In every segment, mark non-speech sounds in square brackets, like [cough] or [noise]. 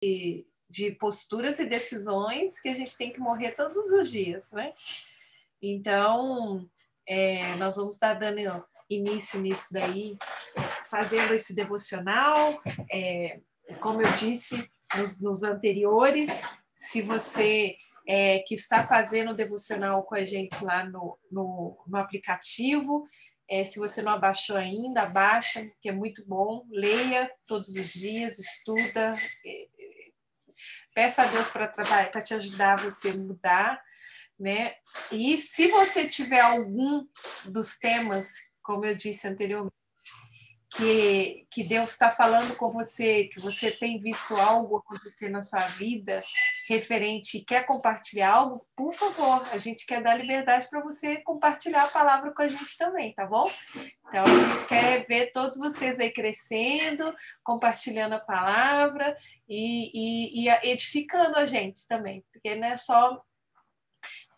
de posturas e decisões que a gente tem que morrer todos os dias, né? Então, é, nós vamos estar dando início nisso daí, fazendo esse devocional. É, como eu disse nos, nos anteriores, se você é, que está fazendo o devocional com a gente lá no, no, no aplicativo, é, se você não abaixou ainda, abaixa, que é muito bom. Leia todos os dias, estuda. Peça a Deus para trabalhar, para te ajudar a você mudar, né? E se você tiver algum dos temas, como eu disse anteriormente, que, que Deus está falando com você, que você tem visto algo acontecer na sua vida referente e quer compartilhar algo, por favor, a gente quer dar liberdade para você compartilhar a palavra com a gente também, tá bom? Então, a gente quer ver todos vocês aí crescendo, compartilhando a palavra e, e, e edificando a gente também, porque não é só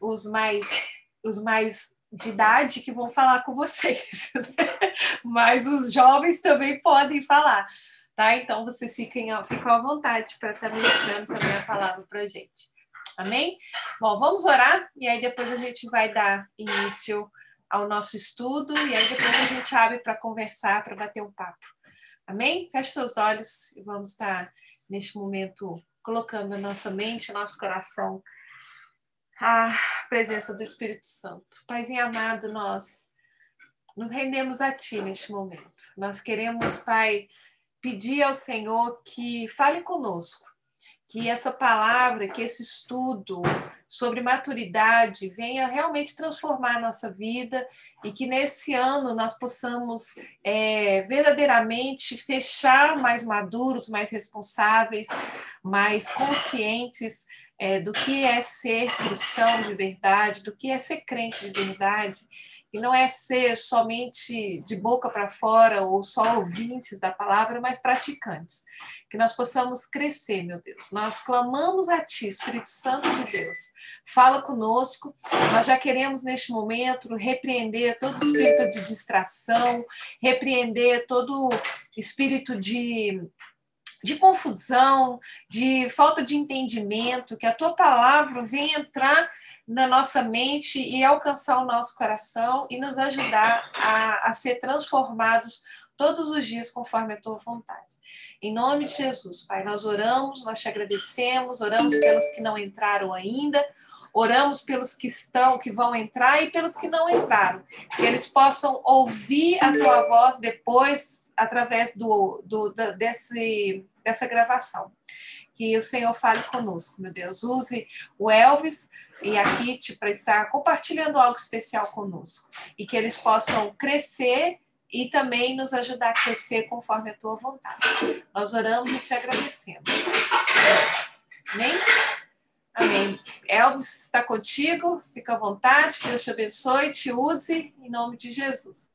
os mais os mais de idade que vão falar com vocês, né? [laughs] mas os jovens também podem falar, tá? Então vocês fiquem, ficam à vontade para estar tá ministrando também a palavra para a gente. Amém? Bom, vamos orar e aí depois a gente vai dar início ao nosso estudo e aí depois a gente abre para conversar, para bater um papo. Amém? Feche seus olhos e vamos estar neste momento colocando a nossa mente, nosso coração a presença do Espírito Santo. Paizinho amado, nós nos rendemos a Ti neste momento. Nós queremos, Pai, pedir ao Senhor que fale conosco, que essa palavra, que esse estudo sobre maturidade venha realmente transformar a nossa vida e que nesse ano nós possamos é, verdadeiramente fechar mais maduros, mais responsáveis, mais conscientes é, do que é ser cristão de verdade, do que é ser crente de verdade, e não é ser somente de boca para fora ou só ouvintes da palavra, mas praticantes. Que nós possamos crescer, meu Deus. Nós clamamos a Ti, Espírito Santo de Deus. Fala conosco. Nós já queremos, neste momento, repreender todo espírito de distração, repreender todo espírito de de confusão, de falta de entendimento, que a tua palavra venha entrar na nossa mente e alcançar o nosso coração e nos ajudar a, a ser transformados todos os dias conforme a tua vontade. Em nome de Jesus, Pai, nós oramos, nós te agradecemos, oramos pelos que não entraram ainda, oramos pelos que estão, que vão entrar e pelos que não entraram, que eles possam ouvir a tua voz depois através do, do, do, desse, dessa gravação. Que o Senhor fale conosco, meu Deus. Use o Elvis e a Kit para estar compartilhando algo especial conosco. E que eles possam crescer e também nos ajudar a crescer conforme a tua vontade. Nós oramos e te agradecemos. Amém? Amém. Elvis está contigo, fica à vontade, Deus te abençoe, te use, em nome de Jesus.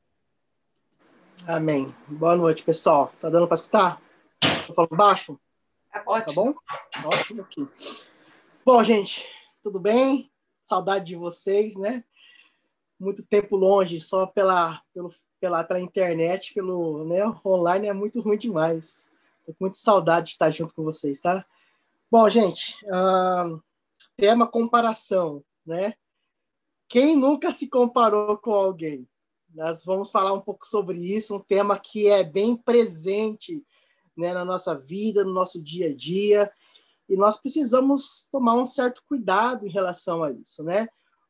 Amém. Boa noite, pessoal. Tá dando para escutar? Tô falando baixo? Tá ótimo. Tá bom? Ótimo aqui. Bom, gente, tudo bem? Saudade de vocês, né? Muito tempo longe, só pela, pelo, pela, pela internet, pelo né, online é muito ruim demais. Tô com muita saudade de estar junto com vocês, tá? Bom, gente, uh, tema comparação, né? Quem nunca se comparou com alguém? Nós vamos falar um pouco sobre isso, um tema que é bem presente né, na nossa vida, no nosso dia a dia, e nós precisamos tomar um certo cuidado em relação a isso, né?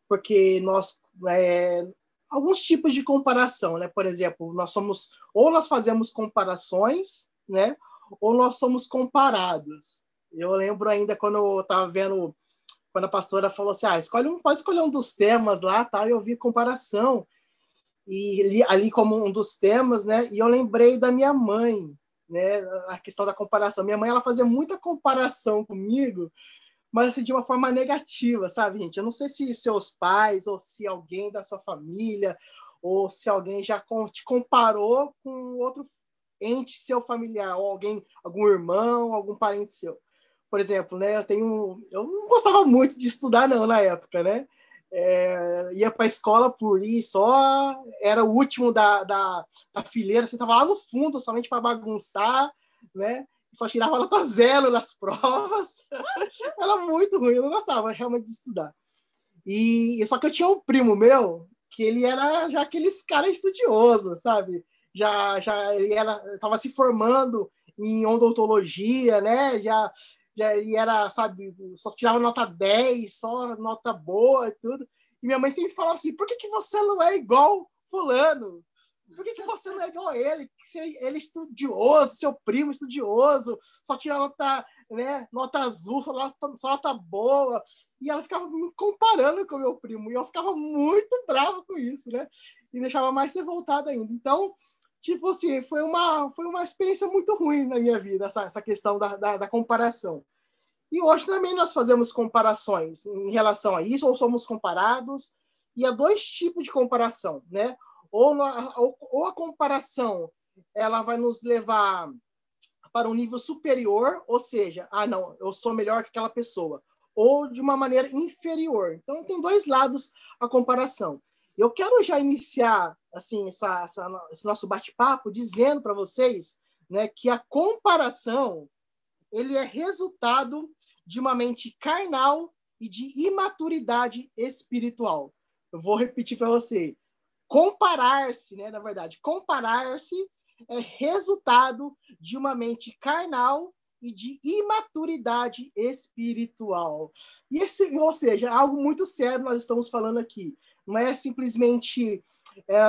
Porque nós é, alguns tipos de comparação, né? Por exemplo, nós somos ou nós fazemos comparações, né? Ou nós somos comparados. Eu lembro ainda quando eu estava vendo quando a pastora falou assim, ah, escolhe um, pode escolher um dos temas lá, tá? Eu vi comparação e ali, ali como um dos temas, né? E eu lembrei da minha mãe, né? A questão da comparação. Minha mãe ela fazia muita comparação comigo, mas assim, de uma forma negativa, sabe, gente? Eu não sei se seus pais ou se alguém da sua família ou se alguém já te comparou com outro ente seu familiar, ou alguém, algum irmão, algum parente seu. Por exemplo, né? Eu tenho, eu não gostava muito de estudar não na época, né? É, ia para a escola por ir só, era o último da, da, da fileira, você estava lá no fundo somente para bagunçar, né? só tirava nota zero nas [laughs] provas. Era muito ruim, eu não gostava realmente de estudar. E só que eu tinha um primo meu que ele era já aqueles cara estudioso, sabe? Já já ele era tava se formando em odontologia, né? Já ele era, sabe, só tirava nota 10, só nota boa e tudo. E minha mãe sempre falava assim: "Por que que você não é igual fulano?" Por que, que você não é igual a ele? Ele é estudioso, seu primo estudioso, só tira nota, né, nota azul, só nota, só nota boa. E ela ficava me comparando com meu primo. E eu ficava muito brava com isso, né? E deixava mais revoltada ainda. Então, tipo assim, foi uma, foi uma experiência muito ruim na minha vida, essa, essa questão da, da, da comparação. E hoje também nós fazemos comparações em relação a isso, ou somos comparados, e há dois tipos de comparação, né? ou, ou, ou a comparação ela vai nos levar para um nível superior, ou seja, ah, não, eu sou melhor que aquela pessoa, ou de uma maneira inferior. Então, tem dois lados a comparação. Eu quero já iniciar assim essa, essa esse nosso bate-papo dizendo para vocês né, que a comparação ele é resultado de uma mente carnal e de imaturidade espiritual. Eu vou repetir para você comparar-se, né, na verdade, comparar-se é resultado de uma mente carnal e de imaturidade espiritual. E esse, ou seja, algo muito sério nós estamos falando aqui. Não é simplesmente, é,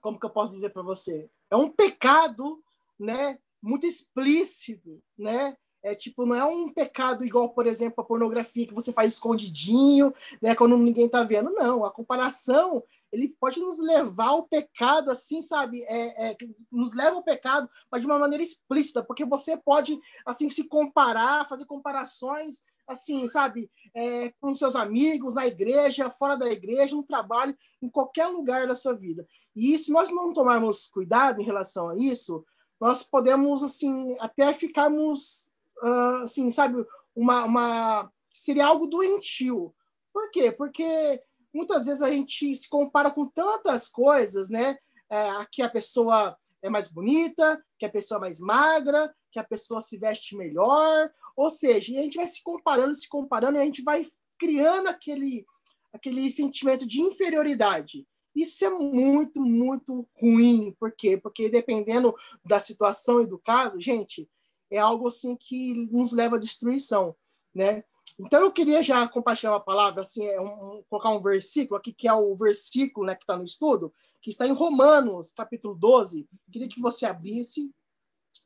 como que eu posso dizer para você? É um pecado, né, muito explícito, né? É tipo, não é um pecado igual, por exemplo, a pornografia que você faz escondidinho, né, quando ninguém tá vendo. Não, a comparação ele pode nos levar ao pecado, assim, sabe? É, é, nos leva ao pecado, mas de uma maneira explícita, porque você pode, assim, se comparar, fazer comparações, assim, sabe? É, com seus amigos, na igreja, fora da igreja, no trabalho, em qualquer lugar da sua vida. E se nós não tomarmos cuidado em relação a isso, nós podemos, assim, até ficarmos, uh, assim, sabe? Uma, uma... Seria algo doentio. Por quê? Porque muitas vezes a gente se compara com tantas coisas, né? É, que a pessoa é mais bonita, que a pessoa é mais magra, que a pessoa se veste melhor, ou seja, a gente vai se comparando, se comparando, e a gente vai criando aquele, aquele sentimento de inferioridade. Isso é muito, muito ruim. Por quê? Porque dependendo da situação e do caso, gente, é algo assim que nos leva à destruição, né? Então eu queria já compartilhar uma palavra, assim, é um, colocar um versículo aqui, que é o versículo né, que está no estudo, que está em Romanos, capítulo 12. queria que você abrisse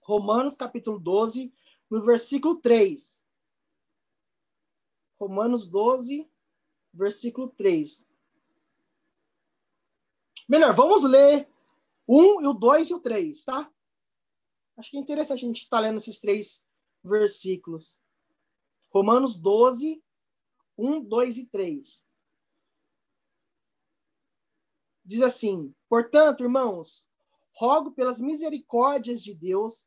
Romanos, capítulo 12, no versículo 3. Romanos 12, versículo 3. Melhor, vamos ler um e o 2 e o 3, tá? Acho que é interessante a gente estar tá lendo esses três versículos. Romanos 12, 1, 2 e 3. Diz assim: Portanto, irmãos, rogo pelas misericórdias de Deus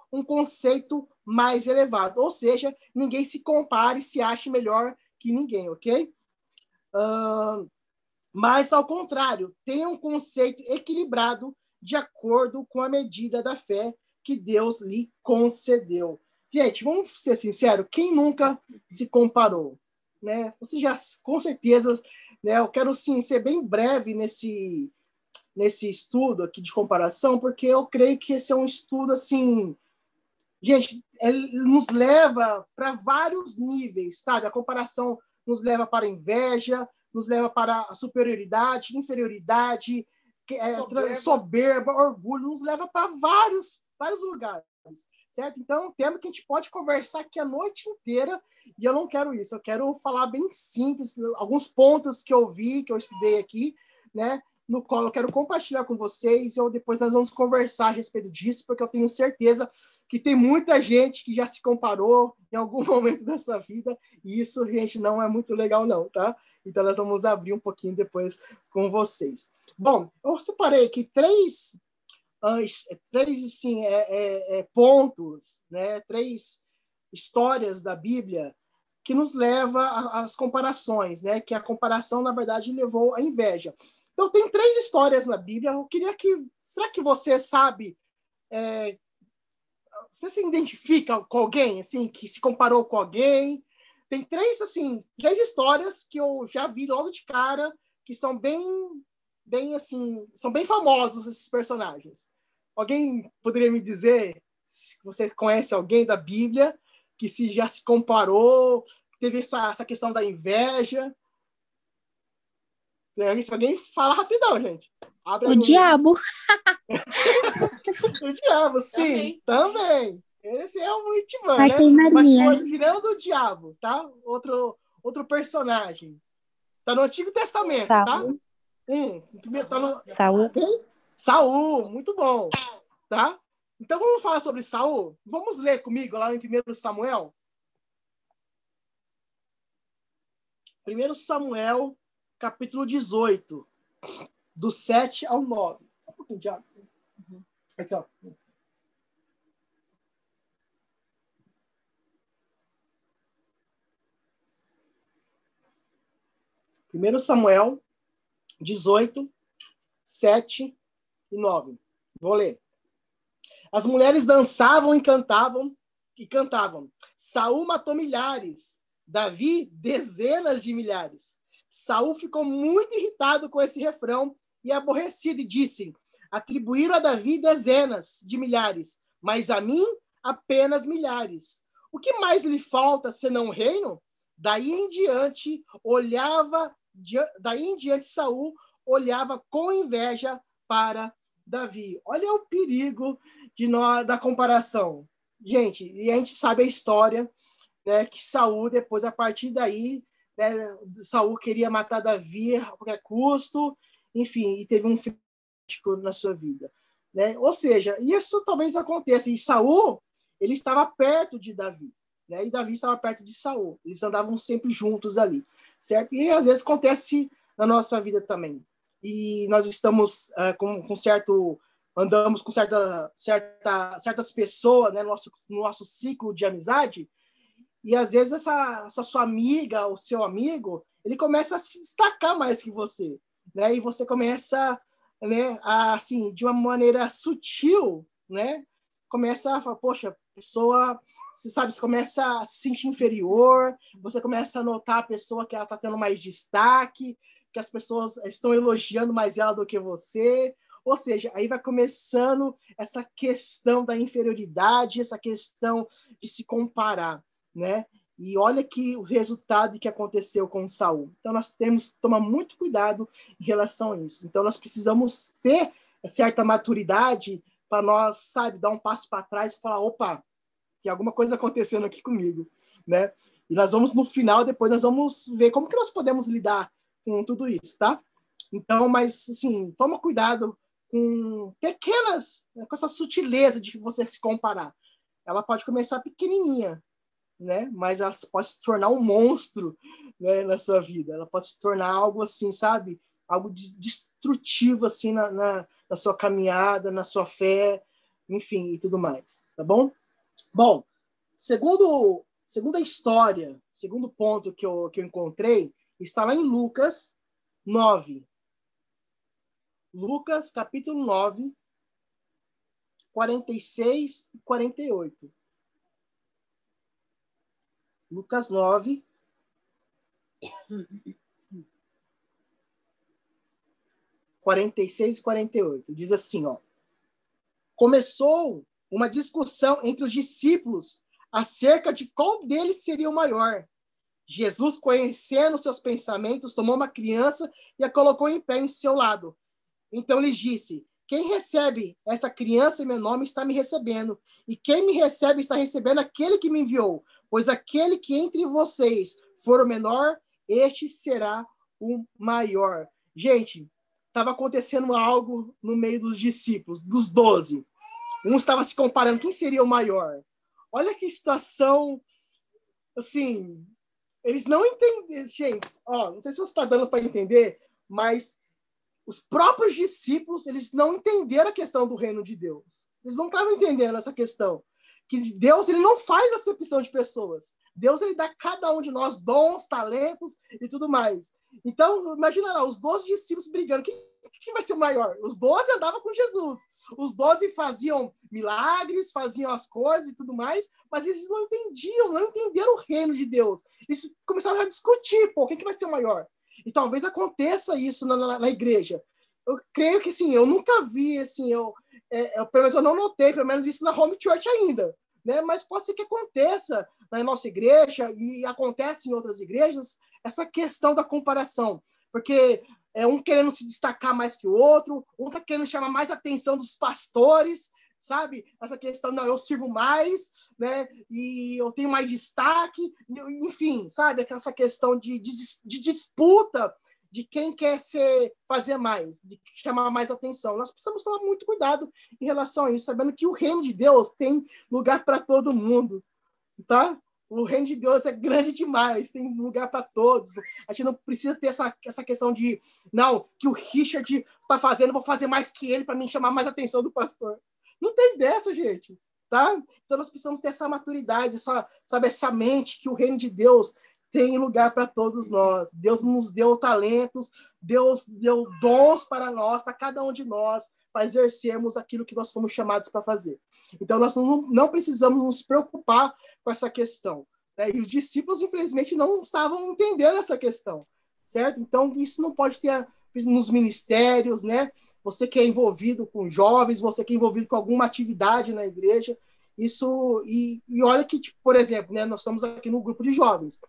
um conceito mais elevado. Ou seja, ninguém se compare e se ache melhor que ninguém, ok? Uh, mas, ao contrário, tenha um conceito equilibrado de acordo com a medida da fé que Deus lhe concedeu. Gente, vamos ser sinceros: quem nunca se comparou? né? Você já com certeza, né? Eu quero sim ser bem breve nesse nesse estudo aqui de comparação, porque eu creio que esse é um estudo assim, gente, ele nos leva para vários níveis, sabe? A comparação nos leva para a inveja, nos leva para a superioridade, inferioridade, é, soberba. soberba, orgulho, nos leva para vários vários lugares certo? Então, é um tema que a gente pode conversar aqui a noite inteira, e eu não quero isso, eu quero falar bem simples, alguns pontos que eu vi, que eu estudei aqui, né? No qual eu quero compartilhar com vocês. Ou depois nós vamos conversar a respeito disso, porque eu tenho certeza que tem muita gente que já se comparou em algum [laughs] momento da sua vida, e isso, gente, não é muito legal, não, tá? Então nós vamos abrir um pouquinho depois com vocês. Bom, eu separei aqui três, uh, três assim, é, é, é, pontos, né? três histórias da Bíblia que nos leva às comparações, né? Que a comparação, na verdade, levou à inveja. Então, tem três histórias na Bíblia. Eu queria que. Será que você sabe. É, você se identifica com alguém, assim, que se comparou com alguém? Tem três, assim, três histórias que eu já vi logo de cara, que são bem, bem, assim, são bem famosos esses personagens. Alguém poderia me dizer se você conhece alguém da Bíblia que se já se comparou, teve essa, essa questão da inveja? Se alguém fala rapidão, gente. Abre o diabo. [laughs] o diabo, sim, também. também. Esse é o Itman, né? Mas foi tirando o diabo, tá? Outro, outro personagem. Tá no Antigo Testamento, tá? Saul. tá? Hum, primeiro, tá no... Saul. Saul, muito bom. Tá? Então vamos falar sobre Saul? Vamos ler comigo lá em 1 Samuel? 1 Samuel, capítulo 18, do 7 ao 9. Só um pouquinho água. Uhum. Aqui, ó. 1 Samuel 18, 7 e 9. Vou ler. As mulheres dançavam e cantavam e cantavam. Saul matou milhares, Davi dezenas de milhares. Saul ficou muito irritado com esse refrão e aborrecido e disse: Atribuíram a Davi dezenas de milhares, mas a mim apenas milhares. O que mais lhe falta senão o reino? Daí em diante olhava daí em diante Saul olhava com inveja para Davi. Olha o perigo de da comparação. Gente, e a gente sabe a história, né, que Saul depois a partir daí, né, Saul queria matar Davi a qualquer custo, enfim, e teve um filho na sua vida, né? Ou seja, isso talvez aconteça. E Saul, ele estava perto de Davi, né? E Davi estava perto de Saul. Eles andavam sempre juntos ali certo? E às vezes acontece na nossa vida também. E nós estamos uh, com, com, certo andamos com certa, certa certas pessoas né, no nosso no nosso ciclo de amizade e às vezes essa, essa sua amiga ou seu amigo ele começa a se destacar mais que você né? E você começa né a, assim de uma maneira sutil né? Começa a falar poxa pessoa você sabe, você começa a se sentir inferior, você começa a notar a pessoa que ela está tendo mais destaque, que as pessoas estão elogiando mais ela do que você. Ou seja, aí vai começando essa questão da inferioridade, essa questão de se comparar, né? E olha que o resultado que aconteceu com Saul. Então nós temos que tomar muito cuidado em relação a isso. Então nós precisamos ter certa maturidade para nós, sabe, dar um passo para trás e falar, opa, tem alguma coisa acontecendo aqui comigo, né? E nós vamos no final, depois nós vamos ver como que nós podemos lidar com tudo isso, tá? Então, mas assim, toma cuidado com pequenas, com essa sutileza de você se comparar. Ela pode começar pequenininha, né? Mas ela pode se tornar um monstro, né, na sua vida. Ela pode se tornar algo assim, sabe? Algo destrutivo assim na, na, na sua caminhada, na sua fé, enfim, e tudo mais, tá bom? Bom, segundo, segundo a história, segundo ponto que eu, que eu encontrei, está lá em Lucas 9. Lucas, capítulo 9, 46 e 48. Lucas 9. Quarenta e seis e quarenta e oito. Diz assim, ó. Começou uma discussão entre os discípulos acerca de qual deles seria o maior. Jesus, conhecendo seus pensamentos, tomou uma criança e a colocou em pé em seu lado. Então lhes disse: Quem recebe esta criança em meu nome está me recebendo, e quem me recebe está recebendo aquele que me enviou. Pois aquele que entre vocês for o menor, este será o maior. Gente, estava acontecendo algo no meio dos discípulos, dos doze. Um estava se comparando quem seria o maior. Olha que situação, assim, eles não entendem, gente. Ó, não sei se você está dando para entender, mas os próprios discípulos eles não entenderam a questão do reino de Deus. Eles não estavam entendendo essa questão que Deus ele não faz acepção de pessoas. Deus ele dá a cada um de nós dons, talentos e tudo mais. Então, imagina lá, os 12 discípulos brigando. Quem, quem vai ser o maior? Os 12 andavam com Jesus. Os 12 faziam milagres, faziam as coisas e tudo mais, mas eles não entendiam, não entenderam o reino de Deus. Eles começaram a discutir, pô, quem que vai ser o maior? E talvez aconteça isso na, na, na igreja. Eu creio que, sim, eu nunca vi, assim, eu, é, eu, pelo menos eu não notei, pelo menos isso na home church ainda né? Mas pode ser que aconteça na nossa igreja e acontece em outras igrejas essa questão da comparação, porque é um querendo se destacar mais que o outro, um está querendo chamar mais atenção dos pastores, sabe? Essa questão, não, eu sirvo mais, né? E eu tenho mais destaque, enfim, sabe? Essa questão de, de, de disputa de quem quer ser, fazer mais, de chamar mais atenção. Nós precisamos tomar muito cuidado em relação a isso, sabendo que o reino de Deus tem lugar para todo mundo, tá? O reino de Deus é grande demais, tem lugar para todos. A gente não precisa ter essa, essa questão de, não, que o Richard está fazendo, vou fazer mais que ele para me chamar mais atenção do pastor. Não tem dessa, gente. Tá? Então nós precisamos ter essa maturidade, essa, sabe, essa mente que o reino de Deus tem lugar para todos nós. Deus nos deu talentos, Deus deu dons para nós, para cada um de nós, para exercermos aquilo que nós fomos chamados para fazer. Então, nós não, não, precisamos nos preocupar com essa questão. Né? E os discípulos, infelizmente, não estavam entendendo essa questão, certo? Então, isso não pode ter nos ministérios, né? Você que é envolvido com jovens, você que é envolvido com alguma atividade na igreja, isso e, e olha que, tipo, por exemplo, né? Nós estamos aqui no grupo de jovens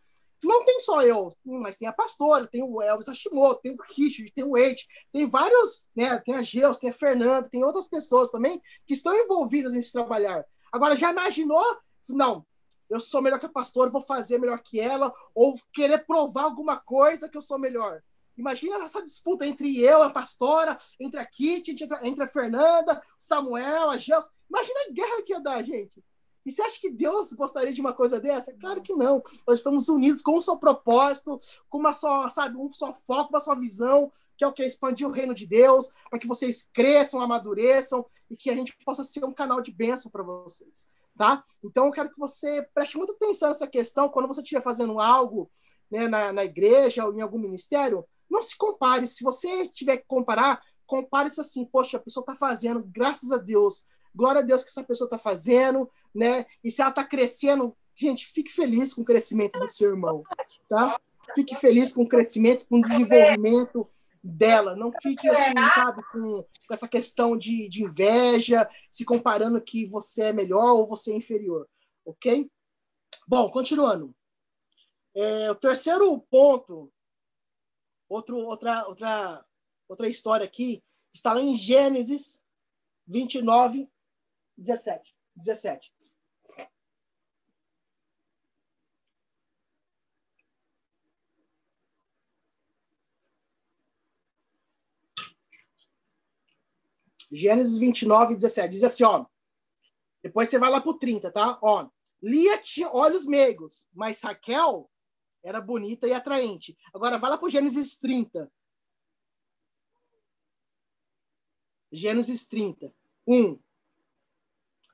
não tem só eu, mas tem a pastora, tem o Elvis Hashimoto, tem o Richard, tem o Eite, tem vários, né? Tem a Geus, tem a Fernanda, tem outras pessoas também que estão envolvidas nesse trabalhar. Agora, já imaginou? Não, eu sou melhor que a pastora, vou fazer melhor que ela, ou querer provar alguma coisa que eu sou melhor. Imagina essa disputa entre eu, a pastora, entre a Kitty, entre a, Fernanda, o Samuel, a Geus. Imagina a guerra que ia dar, gente. E você acha que Deus gostaria de uma coisa dessa? Claro que não. Nós estamos unidos com um só propósito, com uma só, sabe, um só foco, uma só visão, que é o que é expandir o reino de Deus, para que vocês cresçam, amadureçam e que a gente possa ser um canal de bênção para vocês, tá? Então eu quero que você preste muita atenção nessa questão quando você estiver fazendo algo né, na, na igreja ou em algum ministério, não se compare. Se você tiver que comparar, compare-se assim, poxa, a pessoa está fazendo, graças a Deus, glória a Deus que essa pessoa está fazendo, né? E se ela está crescendo, gente, fique feliz com o crescimento do seu irmão, tá? Fique feliz com o crescimento, com o desenvolvimento dela. Não fique assim, sabe, com, essa questão de, de inveja, se comparando que você é melhor ou você é inferior, ok? Bom, continuando. É, o terceiro ponto, outro, outra, outra, outra história aqui, está lá em Gênesis 29, 17. 17. Gênesis 29, 17. Diz assim, ó. Depois você vai lá pro 30, tá? Ó. Lia tinha olhos meigos, mas Raquel era bonita e atraente. Agora vai lá pro Gênesis 30. Gênesis 30. 1.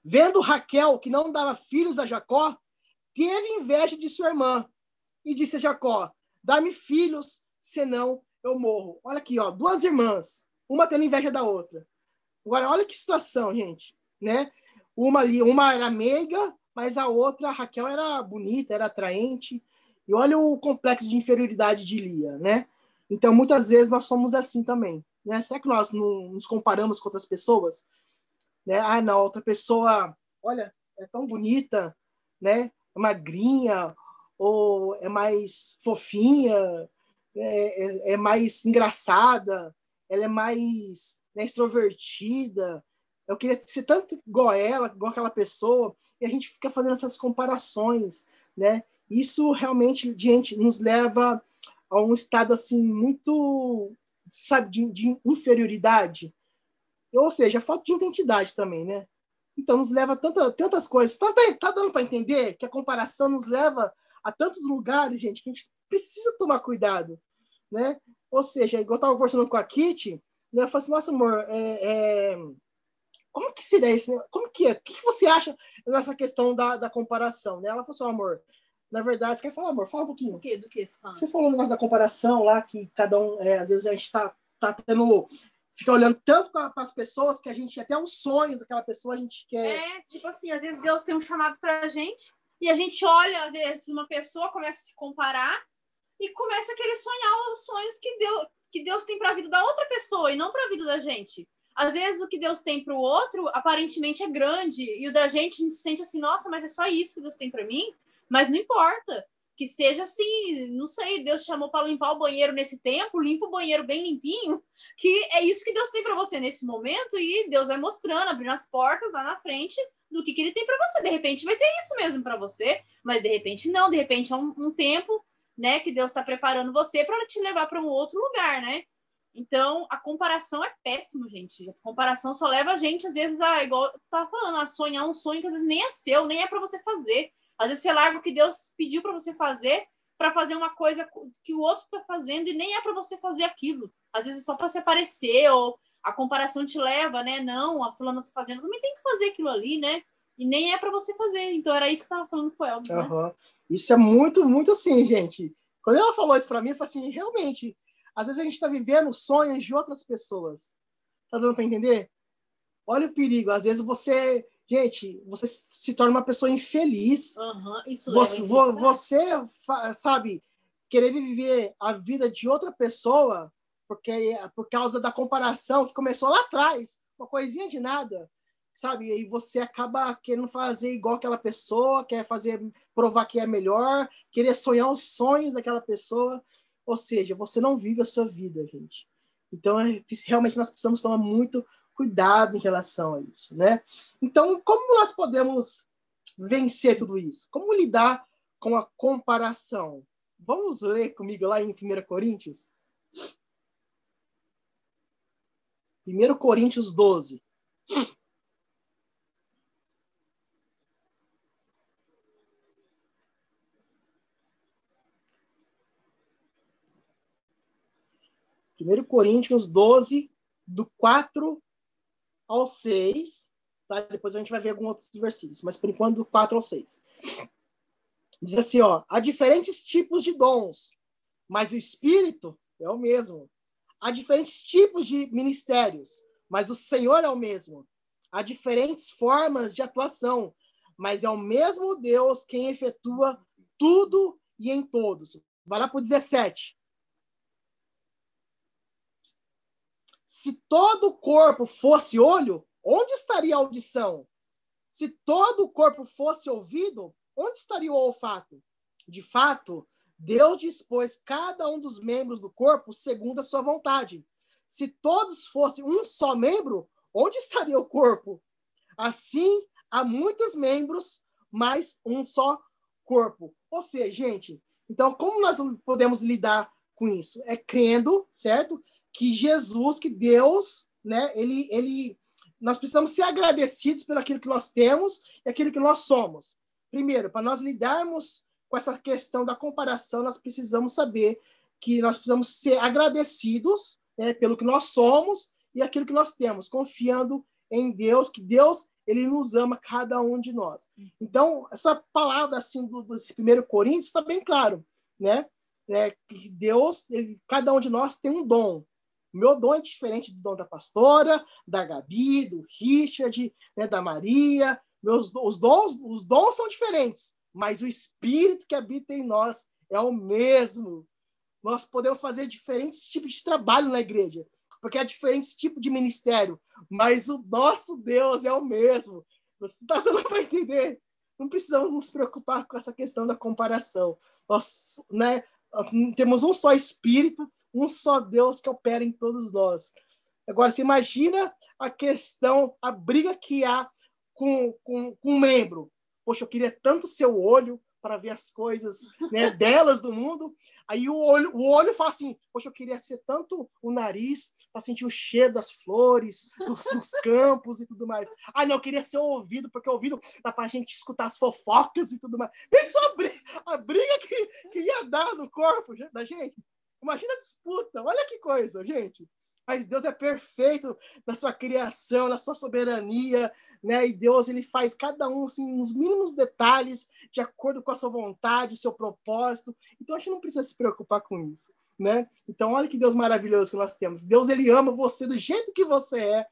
Vendo Raquel que não dava filhos a Jacó, teve inveja de sua irmã e disse a Jacó: Dá-me filhos, senão eu morro. Olha aqui, ó, duas irmãs, uma tendo inveja da outra. Agora, olha que situação, gente, né? Uma ali, uma era meiga, mas a outra, a Raquel, era bonita, era atraente. E olha o complexo de inferioridade de Lia, né? Então, muitas vezes nós somos assim também. Né? Será que nós não nos comparamos com outras pessoas? Né? Ah, não, outra pessoa, olha, é tão bonita, né? É magrinha, ou é mais fofinha, é, é, é mais engraçada, ela é mais né, extrovertida. Eu queria ser tanto igual ela, igual aquela pessoa, e a gente fica fazendo essas comparações, né? Isso realmente, gente, nos leva a um estado assim muito sabe, de, de inferioridade. Ou seja, falta de identidade também, né? Então, nos leva a tanta, tantas coisas. Tá, tá dando para entender que a comparação nos leva a tantos lugares, gente, que a gente precisa tomar cuidado, né? Ou seja, igual eu estava conversando com a Kitty, né? Eu falei assim, nossa, amor, é, é... como que seria isso? Né? Como que é? O que você acha nessa questão da, da comparação? Né? Ela falou assim, amor, na verdade, você quer falar, amor? Fala um pouquinho. O quê? Do que você fala? Você falou o negócio da comparação lá, que cada um, é, às vezes a gente está tá tendo fica olhando tanto para as pessoas que a gente até os sonhos daquela pessoa a gente quer. É, tipo assim, às vezes Deus tem um chamado para a gente e a gente olha, às vezes uma pessoa começa a se comparar e começa a querer sonhar os sonhos que Deus, que Deus tem para a vida da outra pessoa e não para a vida da gente. Às vezes o que Deus tem para o outro aparentemente é grande e o da gente a gente sente assim, nossa, mas é só isso que Deus tem para mim. Mas não importa que seja assim, não sei, Deus chamou para limpar o banheiro nesse tempo, limpa o banheiro bem limpinho, que é isso que Deus tem para você nesse momento e Deus vai mostrando, abrindo as portas lá na frente do que, que ele tem para você. De repente vai ser isso mesmo para você, mas de repente não, de repente é um, um tempo, né, que Deus está preparando você para te levar para um outro lugar, né? Então, a comparação é péssimo, gente. A comparação só leva a gente, às vezes, a, igual tava falando, a sonhar um sonho que às vezes nem é seu, nem é para você fazer. Às vezes você larga o que Deus pediu para você fazer para fazer uma coisa que o outro está fazendo e nem é para você fazer aquilo. Às vezes é só para se aparecer ou a comparação te leva, né? Não, a fulana tá fazendo, também tem que fazer aquilo ali, né? E nem é para você fazer. Então era isso que eu tava falando com o Elvis, uhum. né? Isso é muito, muito assim, gente. Quando ela falou isso para mim, eu falei assim, realmente, às vezes a gente está vivendo sonhos de outras pessoas. Tá dando para entender? Olha o perigo. Às vezes você Gente, você se torna uma pessoa infeliz. Uhum, isso você, vo, você, sabe, querer viver a vida de outra pessoa porque por causa da comparação que começou lá atrás, uma coisinha de nada, sabe? E você acaba querendo fazer igual aquela pessoa, quer fazer provar que é melhor, querer sonhar os sonhos daquela pessoa. Ou seja, você não vive a sua vida, gente. Então, é, realmente nós precisamos tomar muito cuidado em relação a isso, né? Então, como nós podemos vencer tudo isso? Como lidar com a comparação? Vamos ler comigo lá em 1 Coríntios? 1 Coríntios 12. Primeiro Coríntios 12, do 4 ao 6, tá? Depois a gente vai ver alguns outros versículos, mas por enquanto do 4 ao 6. Diz assim, ó, há diferentes tipos de dons, mas o espírito é o mesmo. Há diferentes tipos de ministérios, mas o Senhor é o mesmo. Há diferentes formas de atuação, mas é o mesmo Deus quem efetua tudo e em todos. Vai lá para o 17. Se todo o corpo fosse olho, onde estaria a audição? Se todo o corpo fosse ouvido, onde estaria o olfato? De fato, Deus dispôs cada um dos membros do corpo segundo a sua vontade. Se todos fossem um só membro, onde estaria o corpo? Assim, há muitos membros, mas um só corpo. Ou seja, gente, então como nós podemos lidar com isso? É crendo, certo? que Jesus, que Deus, né, ele, ele, nós precisamos ser agradecidos pelo aquilo que nós temos e aquilo que nós somos. Primeiro, para nós lidarmos com essa questão da comparação, nós precisamos saber que nós precisamos ser agradecidos né, pelo que nós somos e aquilo que nós temos, confiando em Deus, que Deus ele nos ama cada um de nós. Então, essa palavra assim do, primeiro Coríntios está bem claro, né? É, que Deus, ele, cada um de nós tem um dom. Meu dom é diferente do dom da pastora, da Gabi, do Richard, né, da Maria. Meus, os, dons, os dons são diferentes, mas o Espírito que habita em nós é o mesmo. Nós podemos fazer diferentes tipos de trabalho na igreja, porque há diferentes tipos de ministério, mas o nosso Deus é o mesmo. Você está dando para entender? Não precisamos nos preocupar com essa questão da comparação. Nós, né, temos um só Espírito, um só Deus que opera em todos nós. Agora, você imagina a questão, a briga que há com, com, com um membro. Poxa, eu queria tanto seu olho, para ver as coisas né, delas do mundo. Aí o olho, o olho fala assim: Poxa, eu queria ser tanto o nariz para sentir o cheiro das flores, dos, dos, campos e tudo mais. Ah, não, eu queria ser o ouvido, porque o ouvido dá para a gente escutar as fofocas e tudo mais. Pensou a briga, a briga que, que ia dar no corpo da gente? Imagina a disputa, olha que coisa, gente. Mas Deus é perfeito na sua criação, na sua soberania, né? E Deus ele faz cada um assim nos mínimos detalhes de acordo com a sua vontade, o seu propósito. Então a gente não precisa se preocupar com isso, né? Então olha que Deus maravilhoso que nós temos. Deus ele ama você do jeito que você é.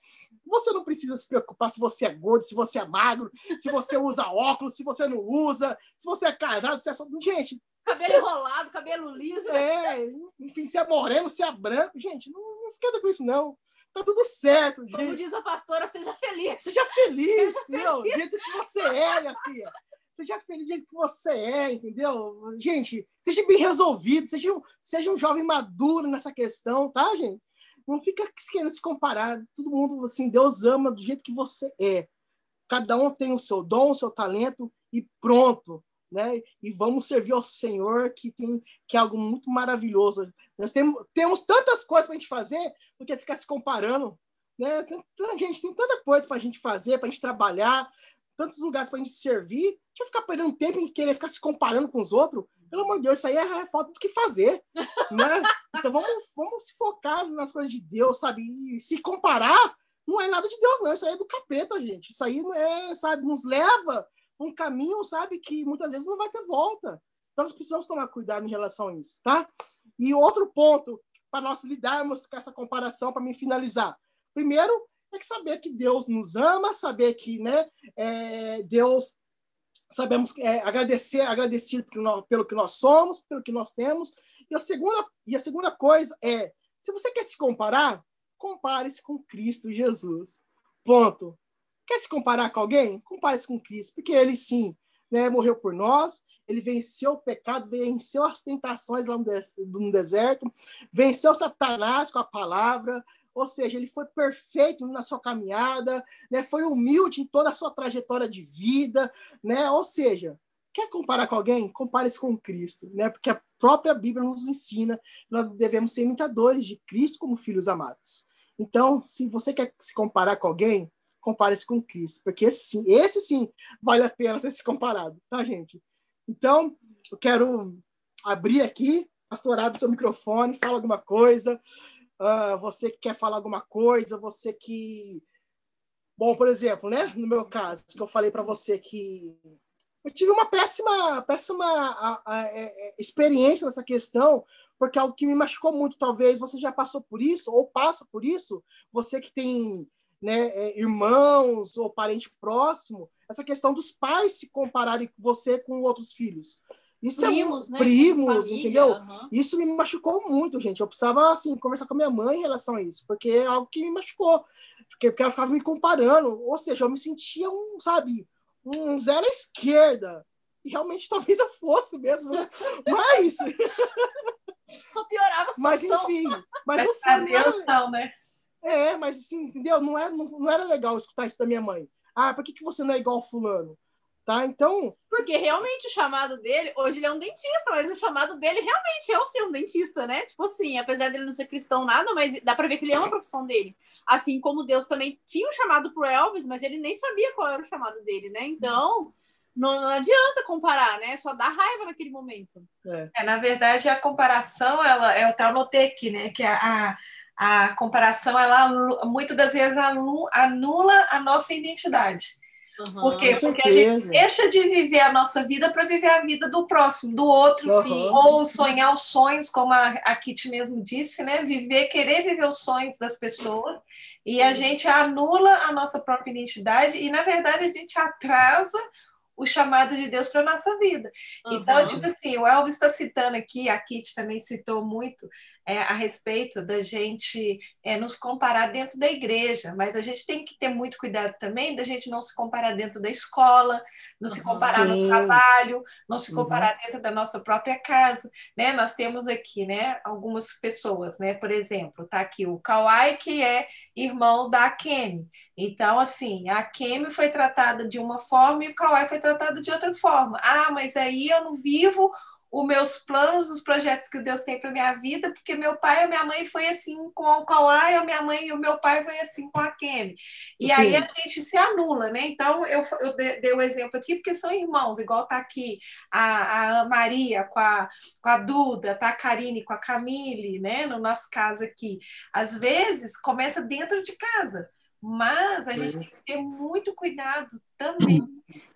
Você não precisa se preocupar se você é gordo, se você é magro, se você usa óculos, se você não usa, se você é casado, se é só... gente, cabelo enrolado, cabelo liso. É, enfim, se é moreno, se é branco, gente, não não esquenta com isso, não. Tá tudo certo, gente. Como diz a pastora, seja feliz. Seja feliz, seja entendeu? Do jeito que você é, minha filha. Seja feliz do jeito que você é, entendeu? Gente, seja bem resolvido, seja um, seja um jovem maduro nessa questão, tá, gente? Não fica querendo se comparar. Todo mundo, assim, Deus ama do jeito que você é. Cada um tem o seu dom, o seu talento e pronto né? E vamos servir ao Senhor que tem que é algo muito maravilhoso. Nós temos, temos tantas coisas para a gente fazer do que ficar se comparando, né? Tanta gente tem tanta coisa para a gente fazer, para a gente trabalhar, tantos lugares para a gente servir. Deixa eu ficar perdendo tempo em querer ficar se comparando com os outros. Pelo amor de Deus, isso aí é falta do que fazer, [laughs] né? Então vamos, vamos se focar nas coisas de Deus, sabe? E se comparar não é nada de Deus, não. Isso aí é do capeta, gente. Isso aí é, sabe, nos leva um caminho, sabe, que muitas vezes não vai ter volta. Então, nós precisamos tomar cuidado em relação a isso, tá? E outro ponto, para nós lidarmos com essa comparação, para me finalizar. Primeiro, é que saber que Deus nos ama, saber que, né, é, Deus, sabemos é, agradecer, agradecido pelo, pelo que nós somos, pelo que nós temos. E a segunda, e a segunda coisa é, se você quer se comparar, compare-se com Cristo Jesus. Ponto. Quer se comparar com alguém? Compare-se com Cristo, porque ele sim né, morreu por nós, ele venceu o pecado, venceu as tentações lá no deserto, venceu Satanás com a palavra, ou seja, ele foi perfeito na sua caminhada, né, foi humilde em toda a sua trajetória de vida, né, ou seja, quer comparar com alguém? Compare-se com Cristo, né, porque a própria Bíblia nos ensina que nós devemos ser imitadores de Cristo como filhos amados. Então, se você quer se comparar com alguém, compare-se com Cristo, porque sim, esse sim vale a pena ser se [laughs] comparado, tá, gente? Então, eu quero abrir aqui, pastor, abre seu microfone, fala alguma coisa, uh, você que quer falar alguma coisa, você que... Bom, por exemplo, né, no meu caso, que eu falei para você que eu tive uma péssima, péssima a, a, a, é, é, experiência nessa questão, porque é algo que me machucou muito. Talvez você já passou por isso, ou passa por isso, você que tem né, é, irmãos ou parente próximo, essa questão dos pais se compararem você com outros filhos. Isso primos, é né? primos, Família, entendeu? Uhum. Isso me machucou muito, gente. Eu precisava assim conversar com a minha mãe em relação a isso, porque é algo que me machucou, porque, porque ela ficava me comparando, ou seja, eu me sentia um, sabe, um zero à esquerda. E realmente [laughs] talvez eu fosse mesmo, né? mas só piorava a situação. Mas enfim, mas, mas no fundo, não, né? É, mas assim, entendeu? Não, é, não, não era legal escutar isso da minha mãe. Ah, por que, que você não é igual fulano? Tá? Então. Porque realmente o chamado dele, hoje ele é um dentista, mas o chamado dele realmente é o ser um dentista, né? Tipo assim, apesar dele não ser cristão nada, mas dá pra ver que ele ama a profissão dele. Assim como Deus também tinha um chamado pro Elvis, mas ele nem sabia qual era o chamado dele, né? Então. Não, não adianta comparar, né? Só dá raiva naquele momento. É. é na verdade, a comparação, ela é o tal aqui, né? Que a, a a comparação, ela muitas das vezes anula a nossa identidade. Uhum, Por quê? Porque a gente deixa de viver a nossa vida para viver a vida do próximo, do outro, uhum. ou sonhar os sonhos, como a, a Kitty mesmo disse, né? Viver, querer viver os sonhos das pessoas, e a gente anula a nossa própria identidade, e na verdade a gente atrasa o chamado de Deus para a nossa vida. Uhum. Então, tipo assim, o Elvis está citando aqui, a Kitty também citou muito, é, a respeito da gente é, nos comparar dentro da igreja, mas a gente tem que ter muito cuidado também da gente não se comparar dentro da escola, não uhum, se comparar sim. no trabalho, não se comparar uhum. dentro da nossa própria casa, né? Nós temos aqui, né, algumas pessoas, né? Por exemplo, tá aqui o Kawai, que é irmão da Kemi. Então, assim, a Kemi foi tratada de uma forma e o Kawai foi tratado de outra forma. Ah, mas aí eu não vivo os meus planos, os projetos que Deus tem para minha vida, porque meu pai e minha mãe foi assim com o Kawai, a minha mãe e o meu pai foi assim com a Kemi. E Sim. aí a gente se anula, né? Então eu, eu dei o um exemplo aqui porque são irmãos, igual tá aqui a, a Maria com a, com a Duda, tá a Karine com a Camille, né? No nosso caso aqui. Às vezes começa dentro de casa. Mas a Sim. gente tem que ter muito cuidado também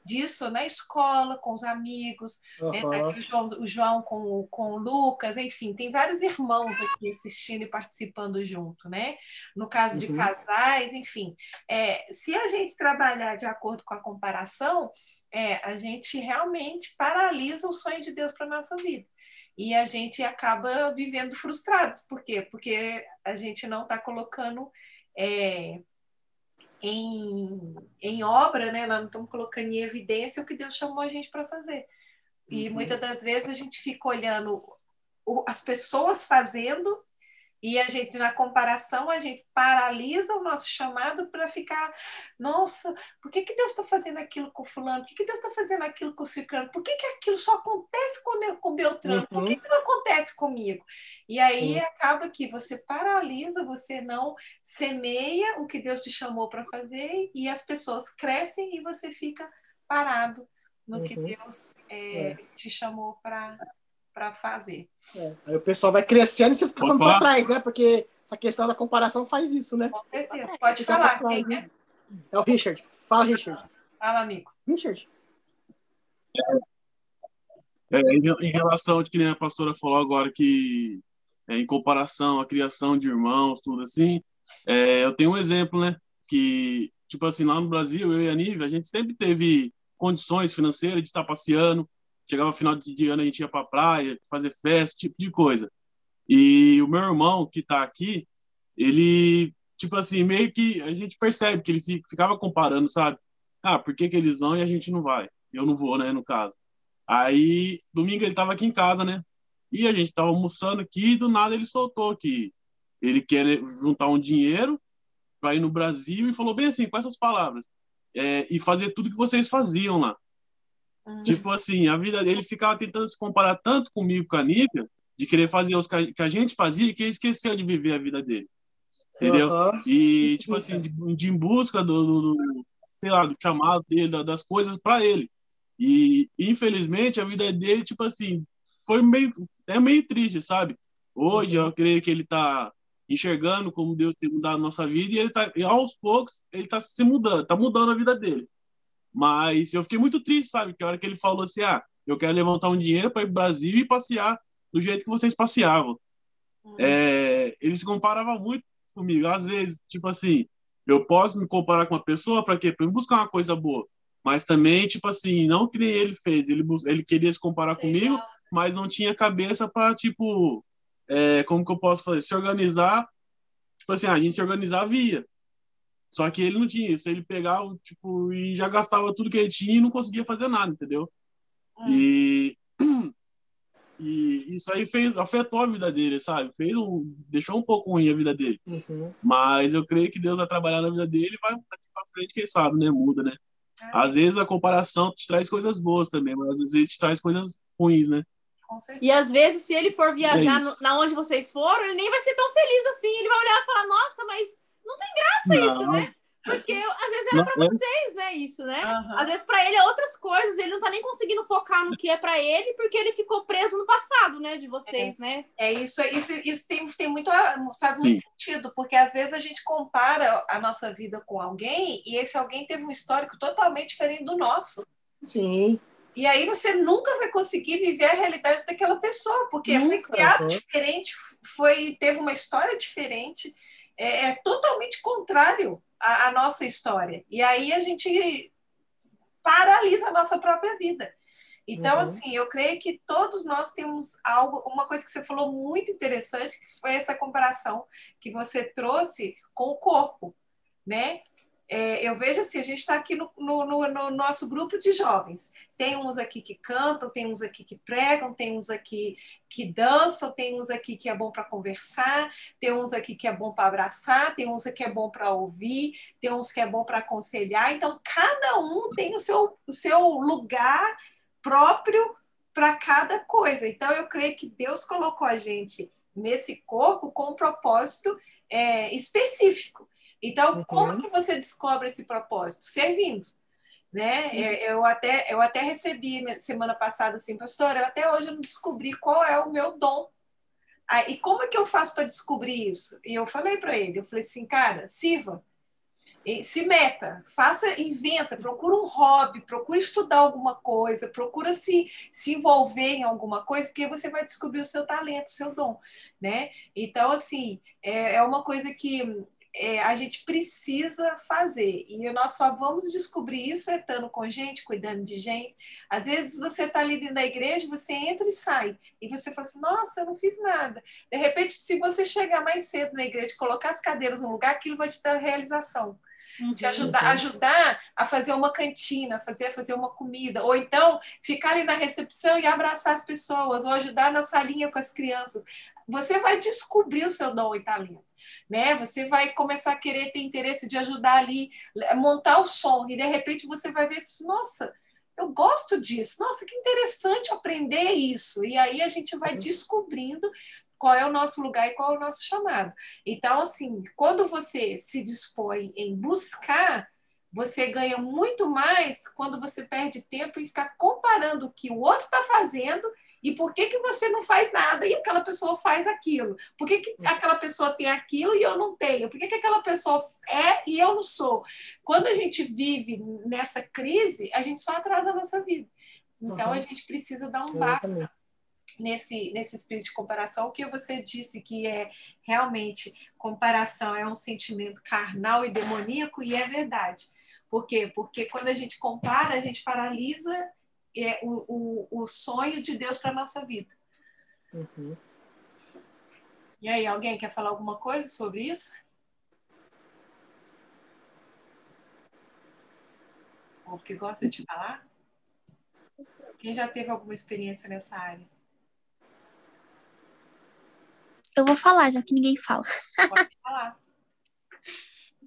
disso na escola, com os amigos, uhum. né? o, João, o João com, com o Lucas, enfim, tem vários irmãos aqui assistindo e participando junto, né? No caso de uhum. casais, enfim. É, se a gente trabalhar de acordo com a comparação, é, a gente realmente paralisa o sonho de Deus para a nossa vida. E a gente acaba vivendo frustrados. Por quê? Porque a gente não está colocando é, em, em obra, né? Nós não estamos colocando em evidência o que Deus chamou a gente para fazer. E uhum. muitas das vezes a gente fica olhando as pessoas fazendo e a gente, na comparação, a gente paralisa o nosso chamado para ficar, nossa, por que, que Deus está fazendo aquilo com fulano? Por que, que Deus está fazendo aquilo com o ciclano? Por que, que aquilo só acontece com, com Beltrano? Por que, uhum. que não acontece comigo? E aí uhum. acaba que você paralisa, você não semeia o que Deus te chamou para fazer e as pessoas crescem e você fica parado no uhum. que Deus é, é. te chamou para para fazer. É. Aí o pessoal vai crescendo e você fica para trás, né? Porque essa questão da comparação faz isso, né? Com certeza. Pode falar. Quem é? é o Richard. Fala, Richard. Fala, amigo. Richard. É, em relação ao que a pastora falou agora, que é, em comparação à criação de irmãos, tudo assim, é, eu tenho um exemplo, né? Que, tipo assim, lá no Brasil, eu e a Nívia, a gente sempre teve condições financeiras de estar passeando, Chegava final de ano, a gente ia pra praia, fazer festa, tipo de coisa. E o meu irmão, que tá aqui, ele, tipo assim, meio que a gente percebe que ele ficava comparando, sabe? Ah, por que, que eles vão e a gente não vai? Eu não vou, né, no caso. Aí, domingo ele tava aqui em casa, né? E a gente tava almoçando aqui e do nada ele soltou que ele quer juntar um dinheiro para ir no Brasil e falou bem assim, com essas palavras, é, e fazer tudo que vocês faziam lá. Uhum. Tipo assim, a vida dele ficava tentando se comparar tanto comigo, com a Nívia, de querer fazer os que a gente fazia, que ele esqueceu de viver a vida dele. Entendeu? Uhum. E, tipo assim, de, de em busca do, do, do, sei lá, do chamado dele, das coisas para ele. E, infelizmente, a vida dele, tipo assim, foi meio, é meio triste, sabe? Hoje, eu creio que ele tá enxergando como Deus tem mudado a nossa vida e ele tá, e aos poucos, ele tá se mudando, tá mudando a vida dele. Mas eu fiquei muito triste, sabe? Que a hora que ele falou assim: ah, eu quero levantar um dinheiro para ir para o Brasil e passear do jeito que vocês passeavam. Uhum. É, ele se comparava muito comigo. Às vezes, tipo assim, eu posso me comparar com uma pessoa para quê? Para buscar uma coisa boa. Mas também, tipo assim, não que nem ele fez. Ele, ele queria se comparar Sei comigo, mas não tinha cabeça para, tipo, é, como que eu posso fazer? Se organizar. Tipo assim, a gente se organizar via. Só que ele não tinha isso. Ele pegava, tipo, e já gastava tudo que ele tinha e não conseguia fazer nada, entendeu? É. E, [clears throat] e isso aí fez, afetou a vida dele, sabe? Fez um, deixou um pouco ruim a vida dele. Uhum. Mas eu creio que Deus vai trabalhar na vida dele e vai daqui pra frente, quem sabe, né? Muda, né? É. Às vezes a comparação te traz coisas boas também, mas às vezes te traz coisas ruins, né? E às vezes, se ele for viajar é no, na onde vocês foram, ele nem vai ser tão feliz assim. Ele vai olhar e falar, nossa, mas não tem graça não. isso, né? Porque às vezes era para vocês, né? Isso, né? Uhum. Às vezes para ele é outras coisas, ele não tá nem conseguindo focar no que é para ele, porque ele ficou preso no passado, né? De vocês, é. né? É isso, isso, isso tem, tem muito, faz muito sentido, porque às vezes a gente compara a nossa vida com alguém e esse alguém teve um histórico totalmente diferente do nosso. Sim. E aí você nunca vai conseguir viver a realidade daquela pessoa, porque nunca. foi criado uhum. diferente, foi, teve uma história diferente é, é totalmente contrário à, à, nossa história. E aí a gente paralisa a nossa própria vida. Então, uhum. assim, eu creio que todos nós temos algo, uma coisa que você falou muito interessante, que foi essa comparação que você trouxe com o corpo, né? É, eu vejo assim, a gente está aqui no, no, no, no, nosso grupo de jovens. Tem uns aqui que cantam, tem uns aqui que pregam, tem uns aqui que dançam, tem uns aqui que é bom para conversar, tem uns aqui que é bom para abraçar, tem uns que é bom para ouvir, tem uns que é bom para aconselhar. Então, cada um tem o seu, o seu lugar próprio para cada coisa. Então, eu creio que Deus colocou a gente nesse corpo com um propósito é, específico. Então, uhum. como que você descobre esse propósito? Servindo. Né? Uhum. É, eu, até, eu até recebi semana passada assim, pastor, eu até hoje não descobri qual é o meu dom. Ah, e como é que eu faço para descobrir isso? E eu falei para ele, eu falei assim, cara, sirva, se meta, faça, inventa, procura um hobby, procura estudar alguma coisa, procura se, se envolver em alguma coisa, porque você vai descobrir o seu talento, o seu dom, né? Então, assim, é, é uma coisa que é, a gente precisa fazer. E nós só vamos descobrir isso estando com gente, cuidando de gente. Às vezes você está ali dentro da igreja, você entra e sai. E você fala assim, nossa, eu não fiz nada. De repente, se você chegar mais cedo na igreja, colocar as cadeiras no lugar, aquilo vai te dar realização. Uhum. Te ajudar, ajudar a fazer uma cantina, fazer, fazer uma comida, ou então ficar ali na recepção e abraçar as pessoas, ou ajudar na salinha com as crianças você vai descobrir o seu dom e talento, né? Você vai começar a querer ter interesse de ajudar ali, montar o som, e de repente você vai ver, nossa, eu gosto disso, nossa, que interessante aprender isso. E aí a gente vai uhum. descobrindo qual é o nosso lugar e qual é o nosso chamado. Então, assim, quando você se dispõe em buscar, você ganha muito mais quando você perde tempo em ficar comparando o que o outro está fazendo e por que, que você não faz nada e aquela pessoa faz aquilo? Por que, que aquela pessoa tem aquilo e eu não tenho? Por que, que aquela pessoa é e eu não sou? Quando a gente vive nessa crise, a gente só atrasa a nossa vida. Então, uhum. a gente precisa dar um basta nesse, nesse espírito de comparação. O que você disse que é realmente comparação é um sentimento carnal e demoníaco, e é verdade. Por quê? Porque quando a gente compara, a gente paralisa é, o, o, o sonho de Deus para a nossa vida. Uhum. E aí, alguém quer falar alguma coisa sobre isso? Ou que gosta de falar? Quem já teve alguma experiência nessa área? Eu vou falar, já que ninguém fala. Pode [laughs] falar.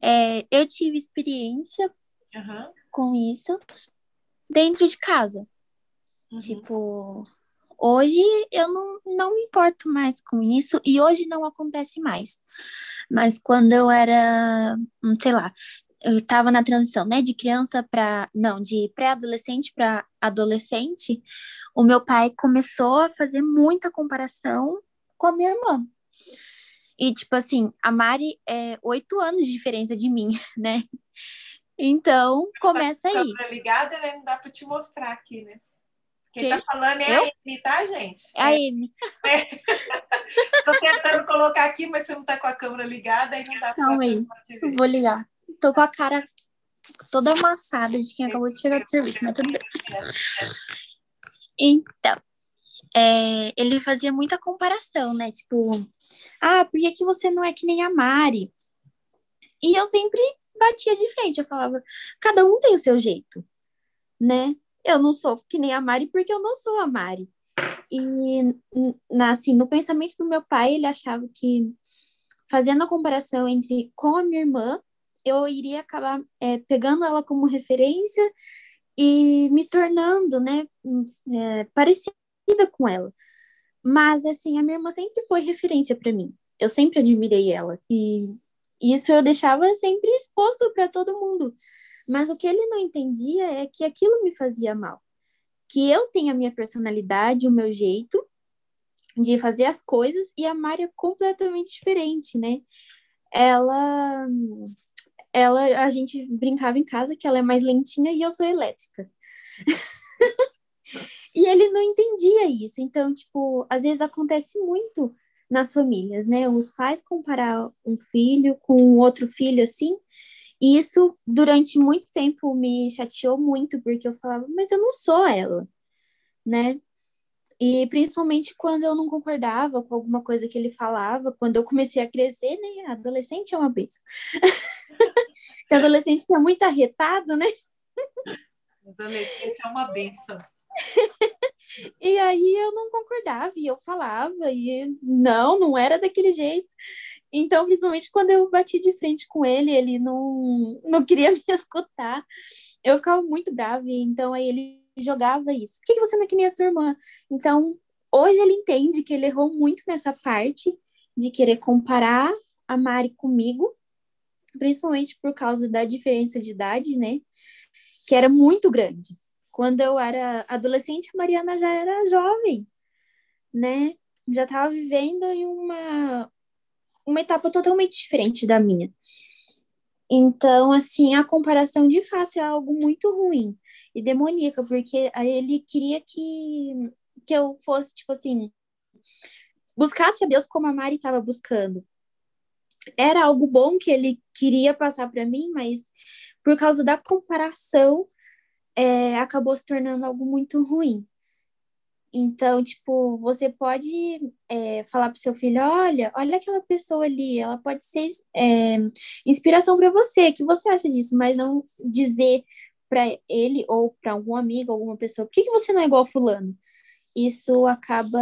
É, eu tive experiência uhum. com isso dentro de casa. Uhum. Tipo, hoje eu não, não me importo mais com isso e hoje não acontece mais. Mas quando eu era, hum, sei lá, eu estava na transição, né, de criança para, não, de pré-adolescente para adolescente, o meu pai começou a fazer muita comparação com a minha irmã. E, tipo assim, a Mari é oito anos de diferença de mim, [laughs] né? Então, começa aí. Tá ligada, né? Não dá para te mostrar aqui, né? Quem está falando é eu? a Amy, tá, gente? É a Amy. [laughs] Estou tentando colocar aqui, mas você não está com a câmera ligada e não dá para Calma aí, vou ligar. Estou com a cara toda amassada de quem acabou de chegar do serviço, mas tudo bem. Então, é, ele fazia muita comparação, né? Tipo, ah, por que, que você não é que nem a Mari? E eu sempre batia de frente, eu falava, cada um tem o seu jeito, né? Eu não sou que nem a Mari porque eu não sou a Mari. E assim, no pensamento do meu pai, ele achava que fazendo a comparação entre com a minha irmã, eu iria acabar é, pegando ela como referência e me tornando, né, é, parecida com ela. Mas assim, a minha irmã sempre foi referência para mim. Eu sempre admirei ela e isso eu deixava sempre exposto para todo mundo. Mas o que ele não entendia é que aquilo me fazia mal. Que eu tenho a minha personalidade, o meu jeito de fazer as coisas e a Mari é completamente diferente, né? Ela ela a gente brincava em casa que ela é mais lentinha e eu sou elétrica. [laughs] e ele não entendia isso. Então, tipo, às vezes acontece muito nas famílias, né? Os pais comparar um filho com outro filho assim, e isso, durante muito tempo, me chateou muito, porque eu falava, mas eu não sou ela, né? E principalmente quando eu não concordava com alguma coisa que ele falava, quando eu comecei a crescer, né? Adolescente é uma bênção. [laughs] que adolescente é muito arretado, né? Adolescente é uma benção. [laughs] e aí eu não concordava, e eu falava, e não, não era daquele jeito. Então, principalmente quando eu bati de frente com ele, ele não, não queria [laughs] me escutar. Eu ficava muito brava, então aí ele jogava isso. Por que, que você não é que nem a sua irmã? Então, hoje ele entende que ele errou muito nessa parte de querer comparar a Mari comigo, principalmente por causa da diferença de idade, né? Que era muito grande. Quando eu era adolescente, a Mariana já era jovem, né? Já estava vivendo em uma, uma etapa totalmente diferente da minha. Então, assim, a comparação de fato é algo muito ruim e demoníaca, porque ele queria que, que eu fosse, tipo assim, buscasse a Deus como a Mari estava buscando. Era algo bom que ele queria passar para mim, mas por causa da comparação, é, acabou se tornando algo muito ruim. Então, tipo, você pode é, falar para o seu filho: olha, olha aquela pessoa ali, ela pode ser é, inspiração para você. O que você acha disso? Mas não dizer para ele ou para algum amigo, alguma pessoa: por que, que você não é igual Fulano? Isso acaba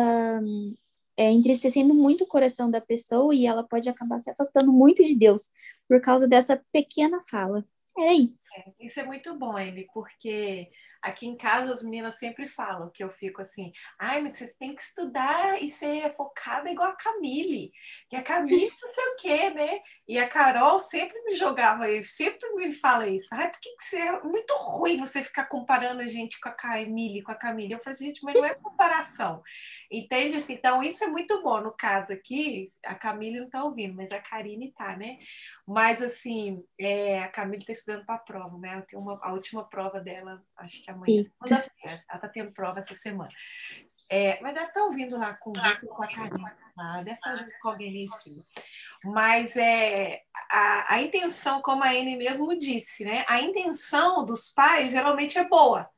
é, entristecendo muito o coração da pessoa e ela pode acabar se afastando muito de Deus por causa dessa pequena fala. É isso. É, isso é muito bom, Amy, porque Aqui em casa as meninas sempre falam que eu fico assim, ai, mas vocês têm que estudar e ser focada igual a Camille, que a Camille não sei o quê, né? E a Carol sempre me jogava, sempre me fala isso, ai, por que, você é muito ruim você ficar comparando a gente com a Camille, com a Camille? Eu falei assim, gente, mas não é comparação, entende? Assim, então isso é muito bom, no caso aqui, a Camille não tá ouvindo, mas a Karine tá, né? Mas assim, é, a Camille está estudando para a prova, né? Tem uma, a última prova dela, acho que amanhã, segunda-feira. Ela está tendo prova essa semana. É, mas deve estar tá ouvindo lá com, com a Karine. Ah, deve fazer isso com alguém em Mas é, a, a intenção, como a Amy mesmo disse, né? A intenção dos pais geralmente é boa.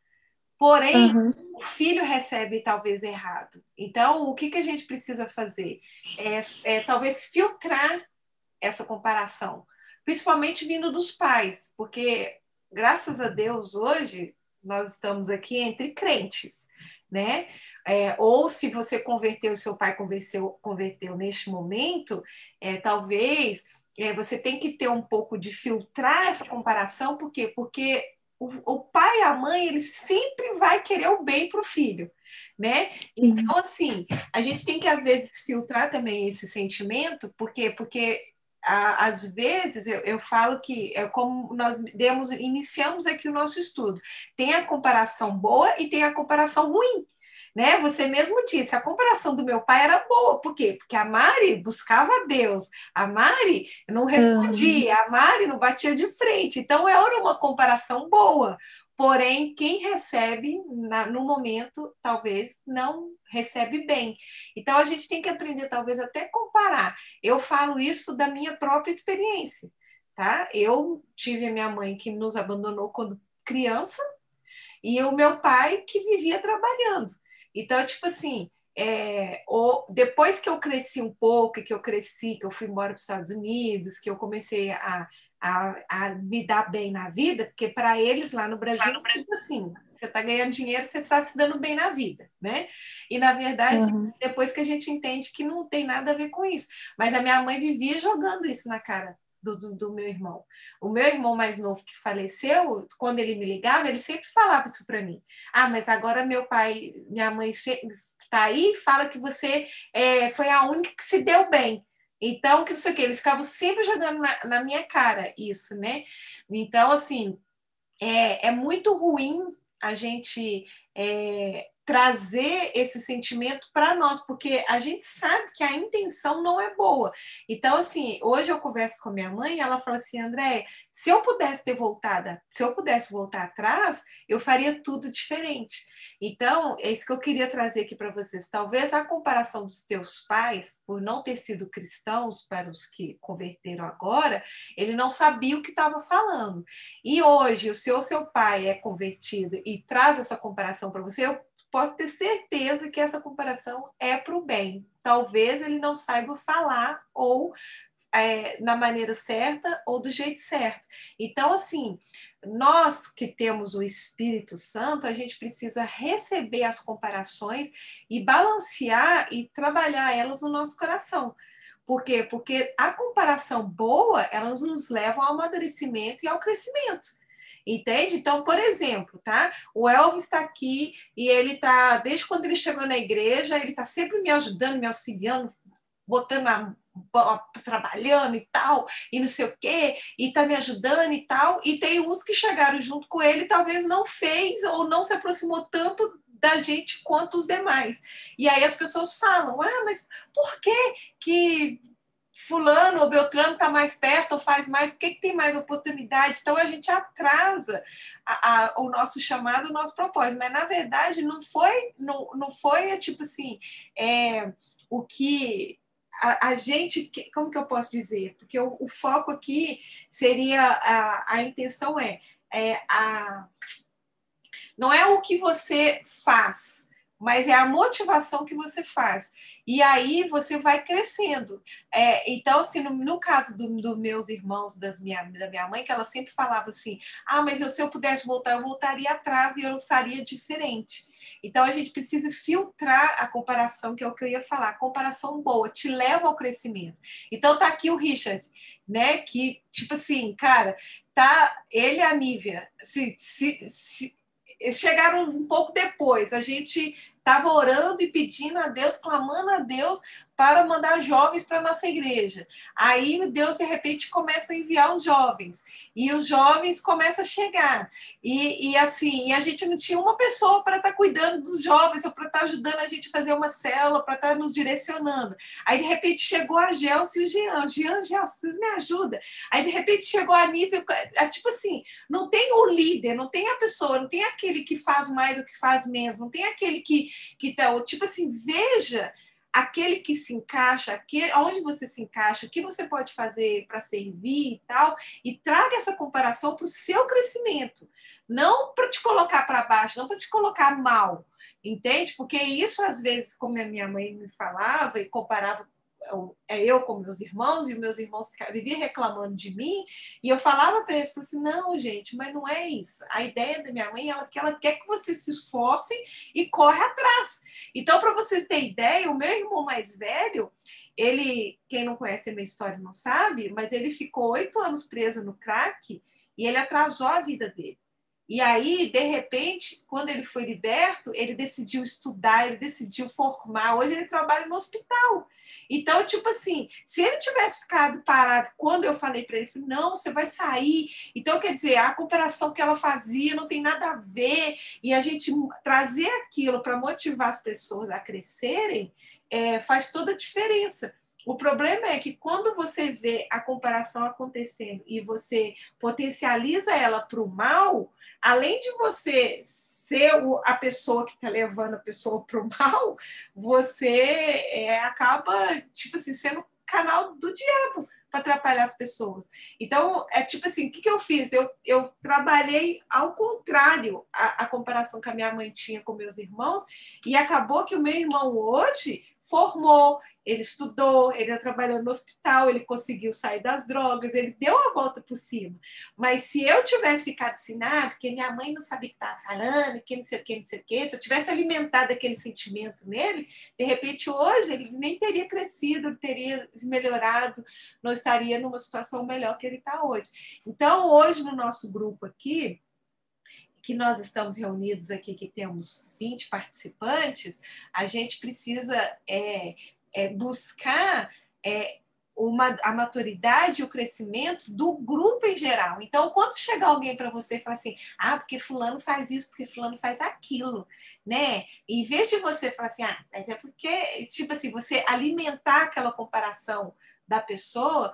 Porém, uhum. o filho recebe talvez errado. Então, o que, que a gente precisa fazer? É, é talvez filtrar essa comparação, principalmente vindo dos pais, porque graças a Deus hoje nós estamos aqui entre crentes, né? É, ou se você converteu, seu pai converteu, converteu neste momento, é, talvez é, você tem que ter um pouco de filtrar essa comparação, por quê? Porque o, o pai e a mãe, ele sempre vai querer o bem para o filho né? Então, assim, a gente tem que, às vezes, filtrar também esse sentimento, por quê? Porque às vezes eu, eu, falo que é como nós demos, iniciamos aqui o nosso estudo. Tem a comparação boa e tem a comparação ruim. Né? Você mesmo disse, a comparação do meu pai era boa, por quê? Porque a Mari buscava Deus, a Mari não respondia, a Mari não batia de frente, então era uma comparação boa. Porém, quem recebe na, no momento, talvez não recebe bem. Então, a gente tem que aprender, talvez, até comparar. Eu falo isso da minha própria experiência, tá? Eu tive a minha mãe que nos abandonou quando criança e o meu pai que vivia trabalhando. Então, tipo assim, é, ou, depois que eu cresci um pouco, que eu cresci, que eu fui embora para os Estados Unidos, que eu comecei a, a, a me dar bem na vida, porque para eles lá no Brasil, lá no Brasil. Tipo assim, você está ganhando dinheiro, você está se dando bem na vida, né? E na verdade, uhum. depois que a gente entende que não tem nada a ver com isso. Mas a minha mãe vivia jogando isso na cara do, do, meu irmão. O meu irmão mais novo que faleceu, quando ele me ligava, ele sempre falava isso para mim. Ah, mas agora meu pai, minha mãe está aí e fala que você é, foi a única que se deu bem. Então, que não sei o que, eles ficavam sempre jogando na, na minha cara isso, né? Então, assim, é, é muito ruim a gente é, trazer esse sentimento para nós, porque a gente sabe que a intenção não é boa. Então, assim, hoje eu converso com a minha mãe ela fala assim, André, se eu pudesse ter voltado, se eu pudesse voltar atrás, eu faria tudo diferente. Então, é isso que eu queria trazer aqui para vocês. Talvez a comparação dos teus pais, por não ter sido cristãos, para os que converteram agora, ele não sabia o que estava falando. E hoje, o seu seu pai é convertido e traz essa comparação para você, eu posso ter certeza que essa comparação é para o bem. Talvez ele não saiba falar ou é, na maneira certa ou do jeito certo. Então, assim, nós que temos o Espírito Santo, a gente precisa receber as comparações e balancear e trabalhar elas no nosso coração. Por quê? Porque a comparação boa, elas nos levam ao amadurecimento e ao crescimento. Entende? Então, por exemplo, tá? O Elvis está aqui e ele está, desde quando ele chegou na igreja, ele está sempre me ajudando, me auxiliando, botando a trabalhando e tal, e não sei o quê, e tá me ajudando e tal, e tem uns que chegaram junto com ele, talvez não fez ou não se aproximou tanto da gente quanto os demais. E aí as pessoas falam: "Ah, mas por que que fulano ou Beltrano está mais perto ou faz mais, por que, tem mais oportunidade? Então a gente atrasa a, a, o nosso chamado, o nosso propósito. Mas na verdade não foi, não, não foi tipo assim, é, o que a, a, gente, como que eu posso dizer? Porque o, o foco aqui seria, a, a intenção é, é a, não é o que você faz, mas é a motivação que você faz. E aí você vai crescendo. É, então, assim, no, no caso dos do meus irmãos, das minha, da minha mãe, que ela sempre falava assim: ah, mas eu, se eu pudesse voltar, eu voltaria atrás e eu faria diferente. Então, a gente precisa filtrar a comparação, que é o que eu ia falar. Comparação boa, te leva ao crescimento. Então, tá aqui o Richard, né? Que, tipo assim, cara, tá ele e a Nívia. Se, se, se, chegaram um pouco depois. A gente estava orando e pedindo a Deus, clamando a Deus para mandar jovens para nossa igreja. Aí Deus, de repente, começa a enviar os jovens. E os jovens começam a chegar. E, e assim, e a gente não tinha uma pessoa para estar tá cuidando dos jovens, ou para estar tá ajudando a gente a fazer uma célula, para estar tá nos direcionando. Aí, de repente, chegou a Gelson e o Jean. Jean, Gelson, vocês me ajudam. Aí, de repente, chegou a nível. É, tipo assim, não tem o líder, não tem a pessoa, não tem aquele que faz mais ou que faz menos, não tem aquele que. que tá, tipo assim, veja aquele que se encaixa, aquele, onde você se encaixa, o que você pode fazer para servir e tal, e traga essa comparação para o seu crescimento, não para te colocar para baixo, não para te colocar mal, entende? Porque isso, às vezes, como a minha mãe me falava e comparava é eu com meus irmãos, e meus irmãos viviam reclamando de mim, e eu falava para eles, assim, não, gente, mas não é isso. A ideia da minha mãe é que ela quer que vocês se esforcem e corre atrás. Então, para vocês terem ideia, o meu irmão mais velho, ele, quem não conhece a minha história não sabe, mas ele ficou oito anos preso no crack e ele atrasou a vida dele. E aí, de repente, quando ele foi liberto, ele decidiu estudar, ele decidiu formar. Hoje ele trabalha no hospital. Então, tipo assim, se ele tivesse ficado parado quando eu falei para ele, falei, não, você vai sair. Então, quer dizer, a comparação que ela fazia não tem nada a ver. E a gente trazer aquilo para motivar as pessoas a crescerem é, faz toda a diferença. O problema é que quando você vê a comparação acontecendo e você potencializa ela para o mal, além de você ser a pessoa que está levando a pessoa para o [laughs] mal, você é, acaba, tipo assim, sendo canal do diabo para atrapalhar as pessoas. Então, é tipo assim, o que, que eu fiz? Eu, eu trabalhei ao contrário a, a comparação que a minha mãe tinha com meus irmãos, e acabou que o meu irmão hoje formou, ele estudou, ele está trabalhando no hospital, ele conseguiu sair das drogas, ele deu a volta por cima. Mas se eu tivesse ficado ah, porque minha mãe não sabia o que estava falando, que não sei o que, não sei o que, se eu tivesse alimentado aquele sentimento nele, de repente hoje ele nem teria crescido, teria melhorado, não estaria numa situação melhor que ele está hoje. Então, hoje no nosso grupo aqui, que nós estamos reunidos aqui, que temos 20 participantes, a gente precisa é, é, buscar é, uma, a maturidade e o crescimento do grupo em geral. Então, quando chegar alguém para você e falar assim, ah, porque fulano faz isso, porque fulano faz aquilo, né? Em vez de você falar assim, ah, mas é porque, tipo assim, você alimentar aquela comparação da pessoa,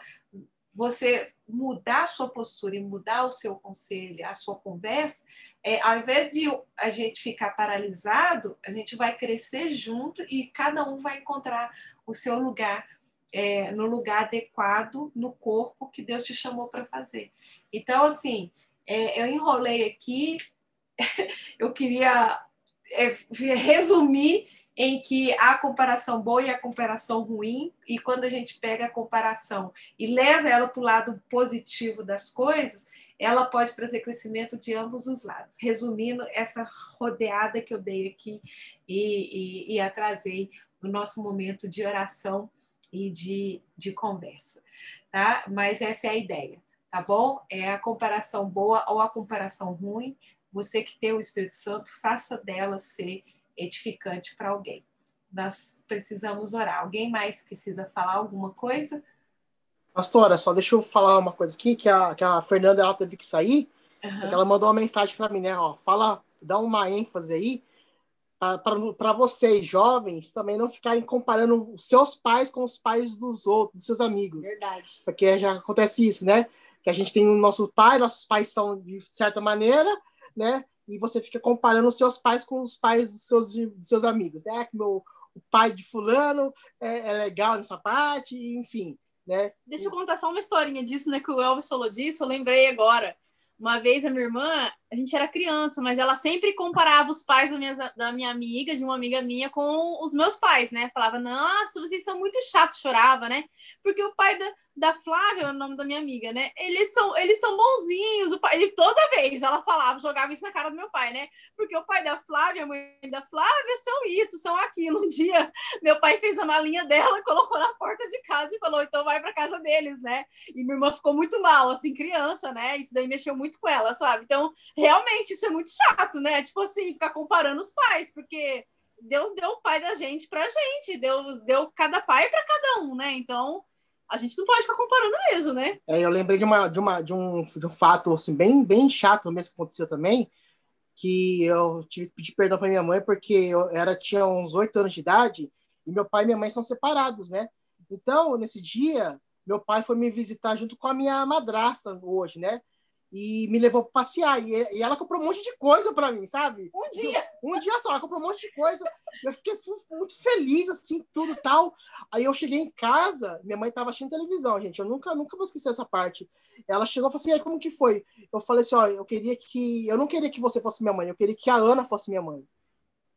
você mudar a sua postura e mudar o seu conselho, a sua conversa, é, ao invés de a gente ficar paralisado, a gente vai crescer junto e cada um vai encontrar o seu lugar, é, no lugar adequado, no corpo que Deus te chamou para fazer. Então, assim, é, eu enrolei aqui, [laughs] eu queria é, resumir em que há a comparação boa e a comparação ruim, e quando a gente pega a comparação e leva ela para o lado positivo das coisas, ela pode trazer crescimento de ambos os lados. Resumindo essa rodeada que eu dei aqui e, e, e atrasei o nosso momento de oração e de, de conversa, tá? Mas essa é a ideia, tá bom? É a comparação boa ou a comparação ruim. Você que tem o Espírito Santo, faça dela ser edificante para alguém. Nós precisamos orar. Alguém mais precisa falar alguma coisa? Pastora, só deixa eu falar uma coisa aqui, que a, que a Fernanda ela teve que sair, uhum. ela mandou uma mensagem para mim, né? Ó, fala, dá uma ênfase aí para vocês, jovens, também não ficarem comparando os seus pais com os pais dos outros, dos seus amigos. Verdade. Porque já acontece isso, né? Que a gente tem o nosso pai, nossos pais são de certa maneira, né? E você fica comparando os seus pais com os pais dos seus, dos seus amigos, né? Que meu, o pai de fulano é, é legal nessa parte, enfim. Né? Deixa eu contar só uma historinha disso, né? Que o Elvis falou disso, eu lembrei agora. Uma vez a minha irmã, a gente era criança, mas ela sempre comparava os pais da minha, da minha amiga, de uma amiga minha, com os meus pais, né? Falava, nossa, vocês são muito chatos, chorava, né? Porque o pai da, da Flávia, é o nome da minha amiga, né? Eles são, eles são bonzinhos. O pai, ele, toda vez ela falava, jogava isso na cara do meu pai, né? Porque o pai da Flávia, a mãe da Flávia são isso, são aquilo. Um dia, meu pai fez a malinha dela, [laughs] colocou na porta de casa e falou: então vai para casa deles, né? E minha irmã ficou muito mal, assim, criança, né? Isso daí mexeu muito com ela, sabe? Então, realmente, isso é muito chato, né? Tipo assim, ficar comparando os pais, porque. Deus deu o pai da gente pra gente, Deus deu cada pai para cada um, né? Então, a gente não pode ficar comparando mesmo, né? É, eu lembrei de, uma, de, uma, de, um, de um fato assim, bem, bem chato mesmo que aconteceu também, que eu tive que pedir perdão para minha mãe, porque eu era, tinha uns oito anos de idade e meu pai e minha mãe são separados, né? Então, nesse dia, meu pai foi me visitar junto com a minha madrasta hoje, né? E me levou para passear. E, e, ela comprou um monte de coisa para mim, sabe? Um dia. Um dia só, ela comprou um monte de coisa. Eu fiquei muito feliz, assim, tudo tal. Aí eu cheguei em casa, minha mãe estava assistindo televisão, gente. Eu nunca, nunca vou esquecer essa parte. Ela chegou e falou assim: aí, como que foi? Eu falei assim: ó, eu queria que. Eu não queria que você fosse minha mãe, eu queria que a Ana fosse minha mãe.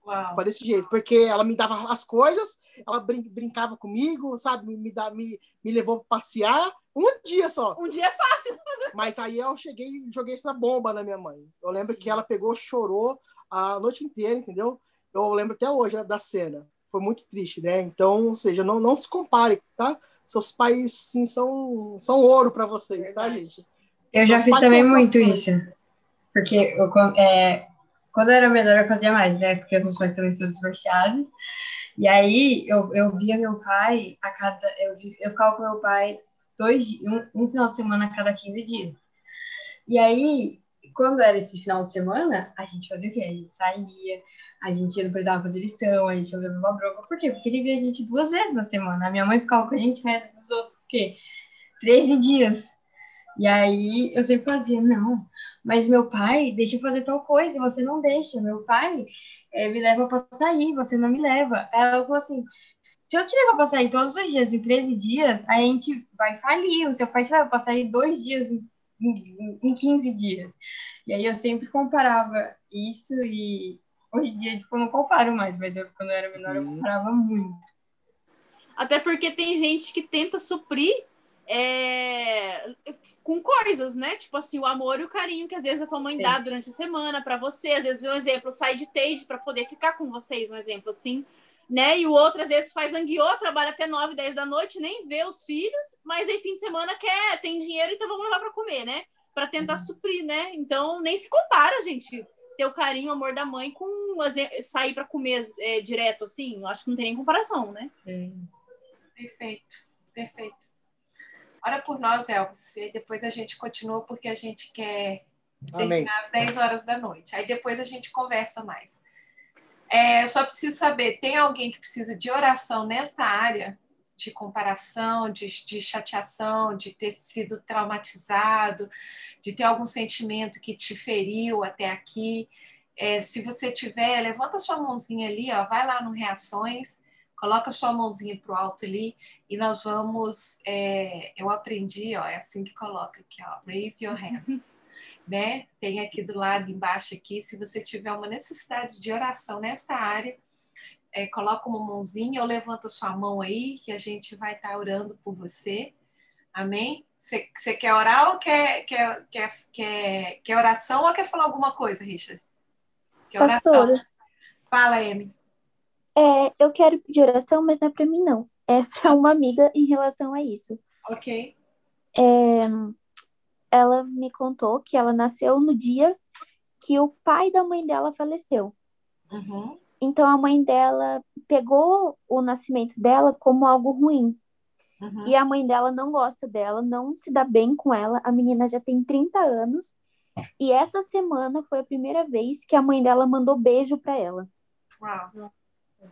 Uau. Foi desse jeito, porque ela me dava as coisas, ela brin brincava comigo, sabe? Me, me, me, me levou para passear um dia só. Um dia é fácil. Mas aí eu cheguei e joguei essa bomba na minha mãe. Eu lembro Sim. que ela pegou, chorou a noite inteira, entendeu? Eu lembro até hoje da cena. Foi muito triste, né? Então, ou seja, não, não se compare, tá? Seus pais, sim, são, são ouro para vocês, tá, gente? Eu já fiz também muito isso. Porque eu, é, quando eu era menor, eu fazia mais, né? Porque meus pais também são divorciados. E aí, eu, eu via meu pai a cada. Eu, eu ficava com meu pai dois, um, um final de semana a cada 15 dias. E aí, quando era esse final de semana, a gente fazia o quê? A gente saía, a gente não precisava fazer lição, a gente não levava bronca. Por quê? Porque ele via a gente duas vezes na semana. A minha mãe ficava com a gente mais dos outros, o quê? 13 dias. E aí eu sempre fazia, não, mas meu pai deixa eu fazer tal coisa, você não deixa. Meu pai é, me leva para sair, você não me leva. Ela falou assim: se eu te levar para sair todos os dias, em 13 dias, a gente vai falir. O seu pai te leva para sair dois dias em, em, em 15 dias. E aí eu sempre comparava isso e hoje em dia tipo, eu não comparo mais, mas eu, quando eu era menor eu uhum. comparava muito. Até porque tem gente que tenta suprir é, com coisas, né? Tipo assim, o amor e o carinho que às vezes a tua mãe Sim. dá durante a semana para você. Às vezes, um exemplo, sai de Tade para poder ficar com vocês, um exemplo assim. Né? E o outro, às vezes, faz anguiô, trabalha até 9, 10 da noite, nem vê os filhos, mas aí fim de semana quer, tem dinheiro, então vamos levar para comer, né? Para tentar uhum. suprir, né? Então, nem se compara, gente, ter o carinho, o amor da mãe com sair para comer é, direto, assim. Acho que não tem nem comparação, né? Sim. Perfeito, perfeito. Ora por nós, Elvis, e depois a gente continua porque a gente quer terminar Amém. às 10 horas da noite. Aí depois a gente conversa mais. É, eu só preciso saber, tem alguém que precisa de oração nesta área de comparação, de, de chateação, de ter sido traumatizado, de ter algum sentimento que te feriu até aqui? É, se você tiver, levanta sua mãozinha ali, ó, vai lá no Reações Coloca sua mãozinha para o alto ali e nós vamos. É, eu aprendi, ó, é assim que coloca aqui, ó, raise your hands. [laughs] né? Tem aqui do lado embaixo aqui, se você tiver uma necessidade de oração nesta área, é, coloca uma mãozinha ou levanta sua mão aí, que a gente vai estar tá orando por você. Amém? Você quer orar ou quer, quer, quer, quer, quer oração ou quer falar alguma coisa, Richard? Quer Pastora. Oração? Fala, Amy. É, eu quero pedir oração, mas não é para mim, não. É para uma amiga em relação a isso. Ok. É, ela me contou que ela nasceu no dia que o pai da mãe dela faleceu. Uhum. Então a mãe dela pegou o nascimento dela como algo ruim. Uhum. E a mãe dela não gosta dela, não se dá bem com ela. A menina já tem 30 anos. E essa semana foi a primeira vez que a mãe dela mandou beijo para ela. Uau.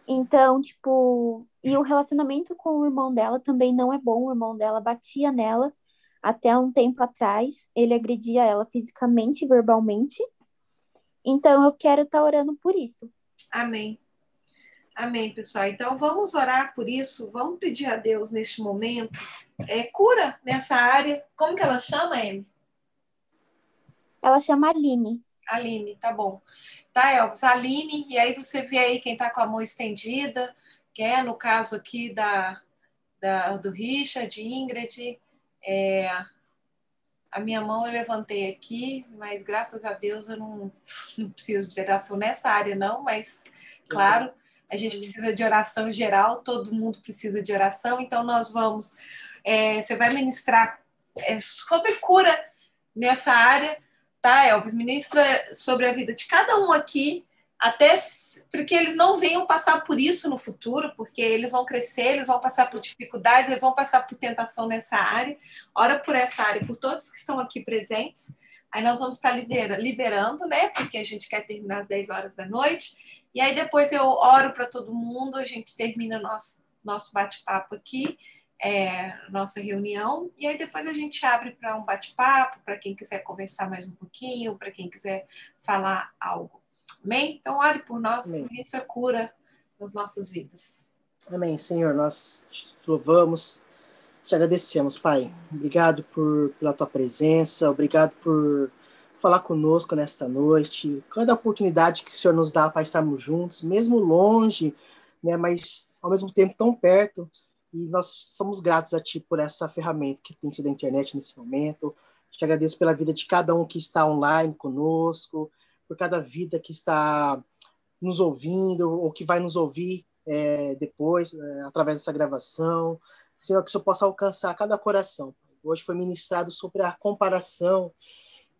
Então, tipo, e o relacionamento com o irmão dela também não é bom. O irmão dela batia nela até um tempo atrás. Ele agredia ela fisicamente e verbalmente. Então, eu quero estar tá orando por isso. Amém. Amém, pessoal. Então, vamos orar por isso. Vamos pedir a Deus neste momento é, cura nessa área. Como que ela chama, Amy? Ela chama Aline. Aline, tá bom. Tá, Elvis? Aline, e aí você vê aí quem tá com a mão estendida, que é no caso aqui da, da do Richard, Ingrid, é, a minha mão eu levantei aqui, mas graças a Deus eu não, [laughs] não preciso de oração nessa área, não, mas claro, a gente precisa de oração geral, todo mundo precisa de oração, então nós vamos. É, você vai ministrar é, sobre cura nessa área, tá, Elvis? Ministra sobre a vida de cada um aqui, até porque eles não venham passar por isso no futuro, porque eles vão crescer, eles vão passar por dificuldades, eles vão passar por tentação nessa área. Ora por essa área, por todos que estão aqui presentes. Aí nós vamos estar liberando, né? Porque a gente quer terminar às 10 horas da noite. E aí depois eu oro para todo mundo, a gente termina nosso, nosso bate-papo aqui, é, nossa reunião, e aí depois a gente abre para um bate-papo, para quem quiser conversar mais um pouquinho, para quem quiser falar algo. Amém? Então, ore por nós, ministra cura nas nossas vidas. Amém, Senhor. Nós te louvamos, te agradecemos, Pai. Obrigado por, pela tua presença, obrigado por falar conosco nesta noite. Cada oportunidade que o Senhor nos dá para estarmos juntos, mesmo longe, né, mas ao mesmo tempo tão perto. E nós somos gratos a Ti por essa ferramenta que tem sido a internet nesse momento. Te agradeço pela vida de cada um que está online conosco, por cada vida que está nos ouvindo ou que vai nos ouvir é, depois, é, através dessa gravação. Senhor, que o Senhor possa alcançar cada coração. Hoje foi ministrado sobre a comparação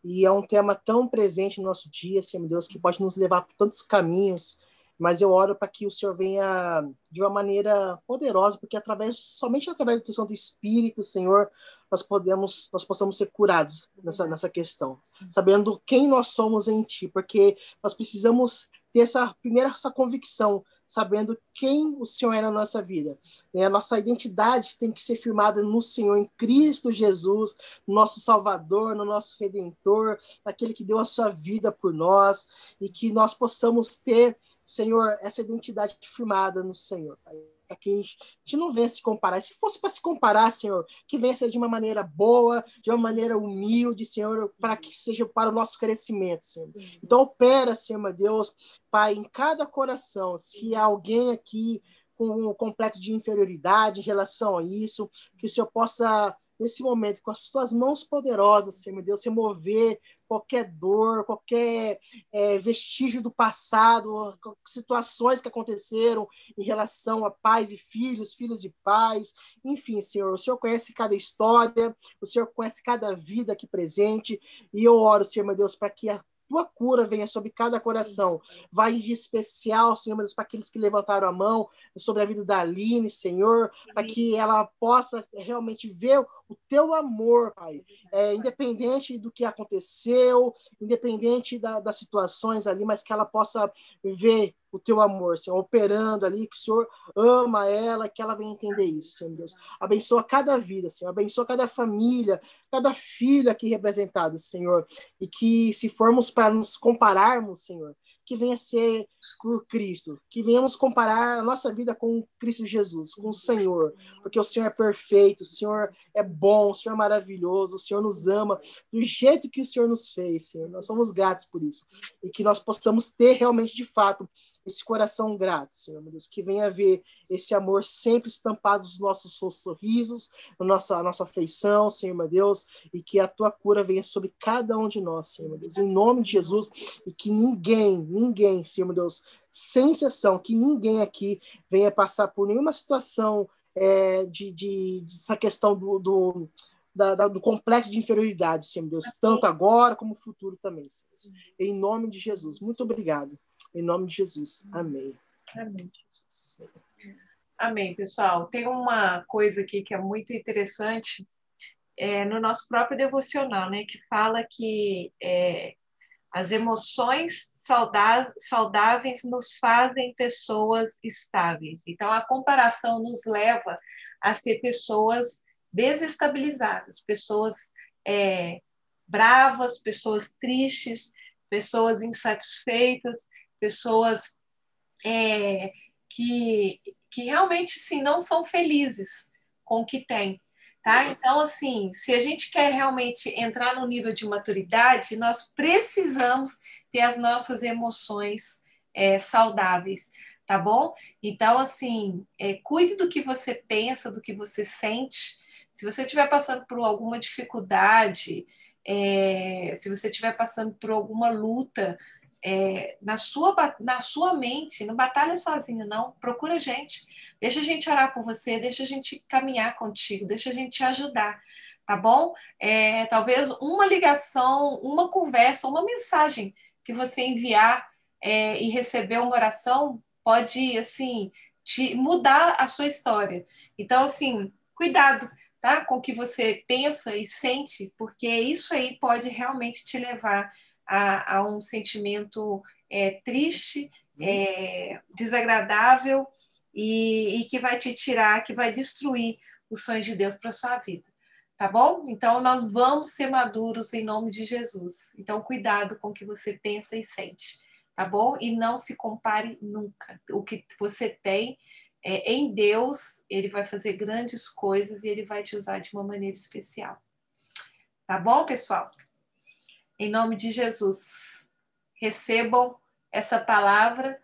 e é um tema tão presente no nosso dia, Senhor Deus, que pode nos levar por tantos caminhos, mas eu oro para que o Senhor venha de uma maneira poderosa, porque através somente através do Santo Espírito, Senhor, nós podemos, nós possamos ser curados nessa, nessa questão, sabendo quem nós somos em Ti, porque nós precisamos ter essa primeira essa convicção, sabendo quem o Senhor é na nossa vida. Né? A nossa identidade tem que ser firmada no Senhor, em Cristo Jesus, nosso Salvador, no nosso Redentor, naquele que deu a sua vida por nós, e que nós possamos ter, Senhor, essa identidade firmada no Senhor. Pai para que a gente, não venha se comparar. Se fosse para se comparar, Senhor, que venha ser de uma maneira boa, de uma maneira humilde, Senhor, para que seja para o nosso crescimento, Senhor. Sim. Então, opera, Senhor, meu Deus, Pai, em cada coração, se há alguém aqui com um complexo de inferioridade em relação a isso, que o Senhor possa nesse momento, com as suas mãos poderosas, Senhor meu Deus, remover qualquer dor, qualquer é, vestígio do passado, situações que aconteceram em relação a pais e filhos, filhos e pais, enfim, Senhor, o Senhor conhece cada história, o Senhor conhece cada vida aqui presente, e eu oro, Senhor meu Deus, para que a tua cura venha sobre cada coração. Sim. Vai de especial, Senhor, Deus, para aqueles que levantaram a mão sobre a vida da Aline, Senhor, para que ela possa realmente ver o teu amor, Pai. É, independente do que aconteceu, independente da, das situações ali, mas que ela possa ver o teu amor, Senhor, operando ali, que o Senhor ama ela, que ela venha entender isso, Senhor Deus. Abençoa cada vida, Senhor, abençoa cada família, cada filho aqui representado, Senhor, e que se formos para nos compararmos, Senhor, que venha ser por Cristo, que venhamos comparar a nossa vida com Cristo Jesus, com o Senhor, porque o Senhor é perfeito, o Senhor é bom, o Senhor é maravilhoso, o Senhor nos ama do jeito que o Senhor nos fez, Senhor. Nós somos gratos por isso. E que nós possamos ter realmente de fato esse coração grato, Senhor meu Deus, que venha ver esse amor sempre estampado nos nossos sorrisos, na nossa, nossa afeição, Senhor meu Deus, e que a tua cura venha sobre cada um de nós, Senhor meu Deus, em nome de Jesus, e que ninguém, ninguém, Senhor meu Deus, sem exceção, que ninguém aqui venha passar por nenhuma situação é, de, de, dessa questão do, do da, da, do complexo de inferioridade, Senhor Deus, tanto agora como no futuro também, Senhor. Em nome de Jesus. Muito obrigado. Em nome de Jesus. Amém. Amém, Jesus. Amém, pessoal. Tem uma coisa aqui que é muito interessante é, no nosso próprio devocional, né? Que fala que é, as emoções saudáveis nos fazem pessoas estáveis. Então, a comparação nos leva a ser pessoas desestabilizadas, pessoas é, bravas, pessoas tristes, pessoas insatisfeitas, pessoas é, que, que realmente sim, não são felizes com o que têm. Tá? Então, assim, se a gente quer realmente entrar no nível de maturidade, nós precisamos ter as nossas emoções é, saudáveis, tá bom? Então, assim, é, cuide do que você pensa, do que você sente, se você estiver passando por alguma dificuldade, é, se você estiver passando por alguma luta, é, na, sua, na sua mente, não batalha sozinho, não. Procura gente. Deixa a gente orar por você, deixa a gente caminhar contigo, deixa a gente te ajudar, tá bom? É, talvez uma ligação, uma conversa, uma mensagem que você enviar é, e receber uma oração pode, assim, te mudar a sua história. Então, assim, cuidado tá? com o que você pensa e sente, porque isso aí pode realmente te levar a, a um sentimento é, triste, uhum. é, desagradável e, e, que vai te tirar, que vai destruir os sonhos de Deus para sua vida. Tá bom? Então, nós vamos ser maduros em nome de Jesus. Então, cuidado com o que você pensa e sente, tá bom? E não se compare nunca. O que você tem é, em Deus, ele vai fazer grandes coisas e ele vai te usar de uma maneira especial. Tá bom, pessoal? Em nome de Jesus, recebam essa palavra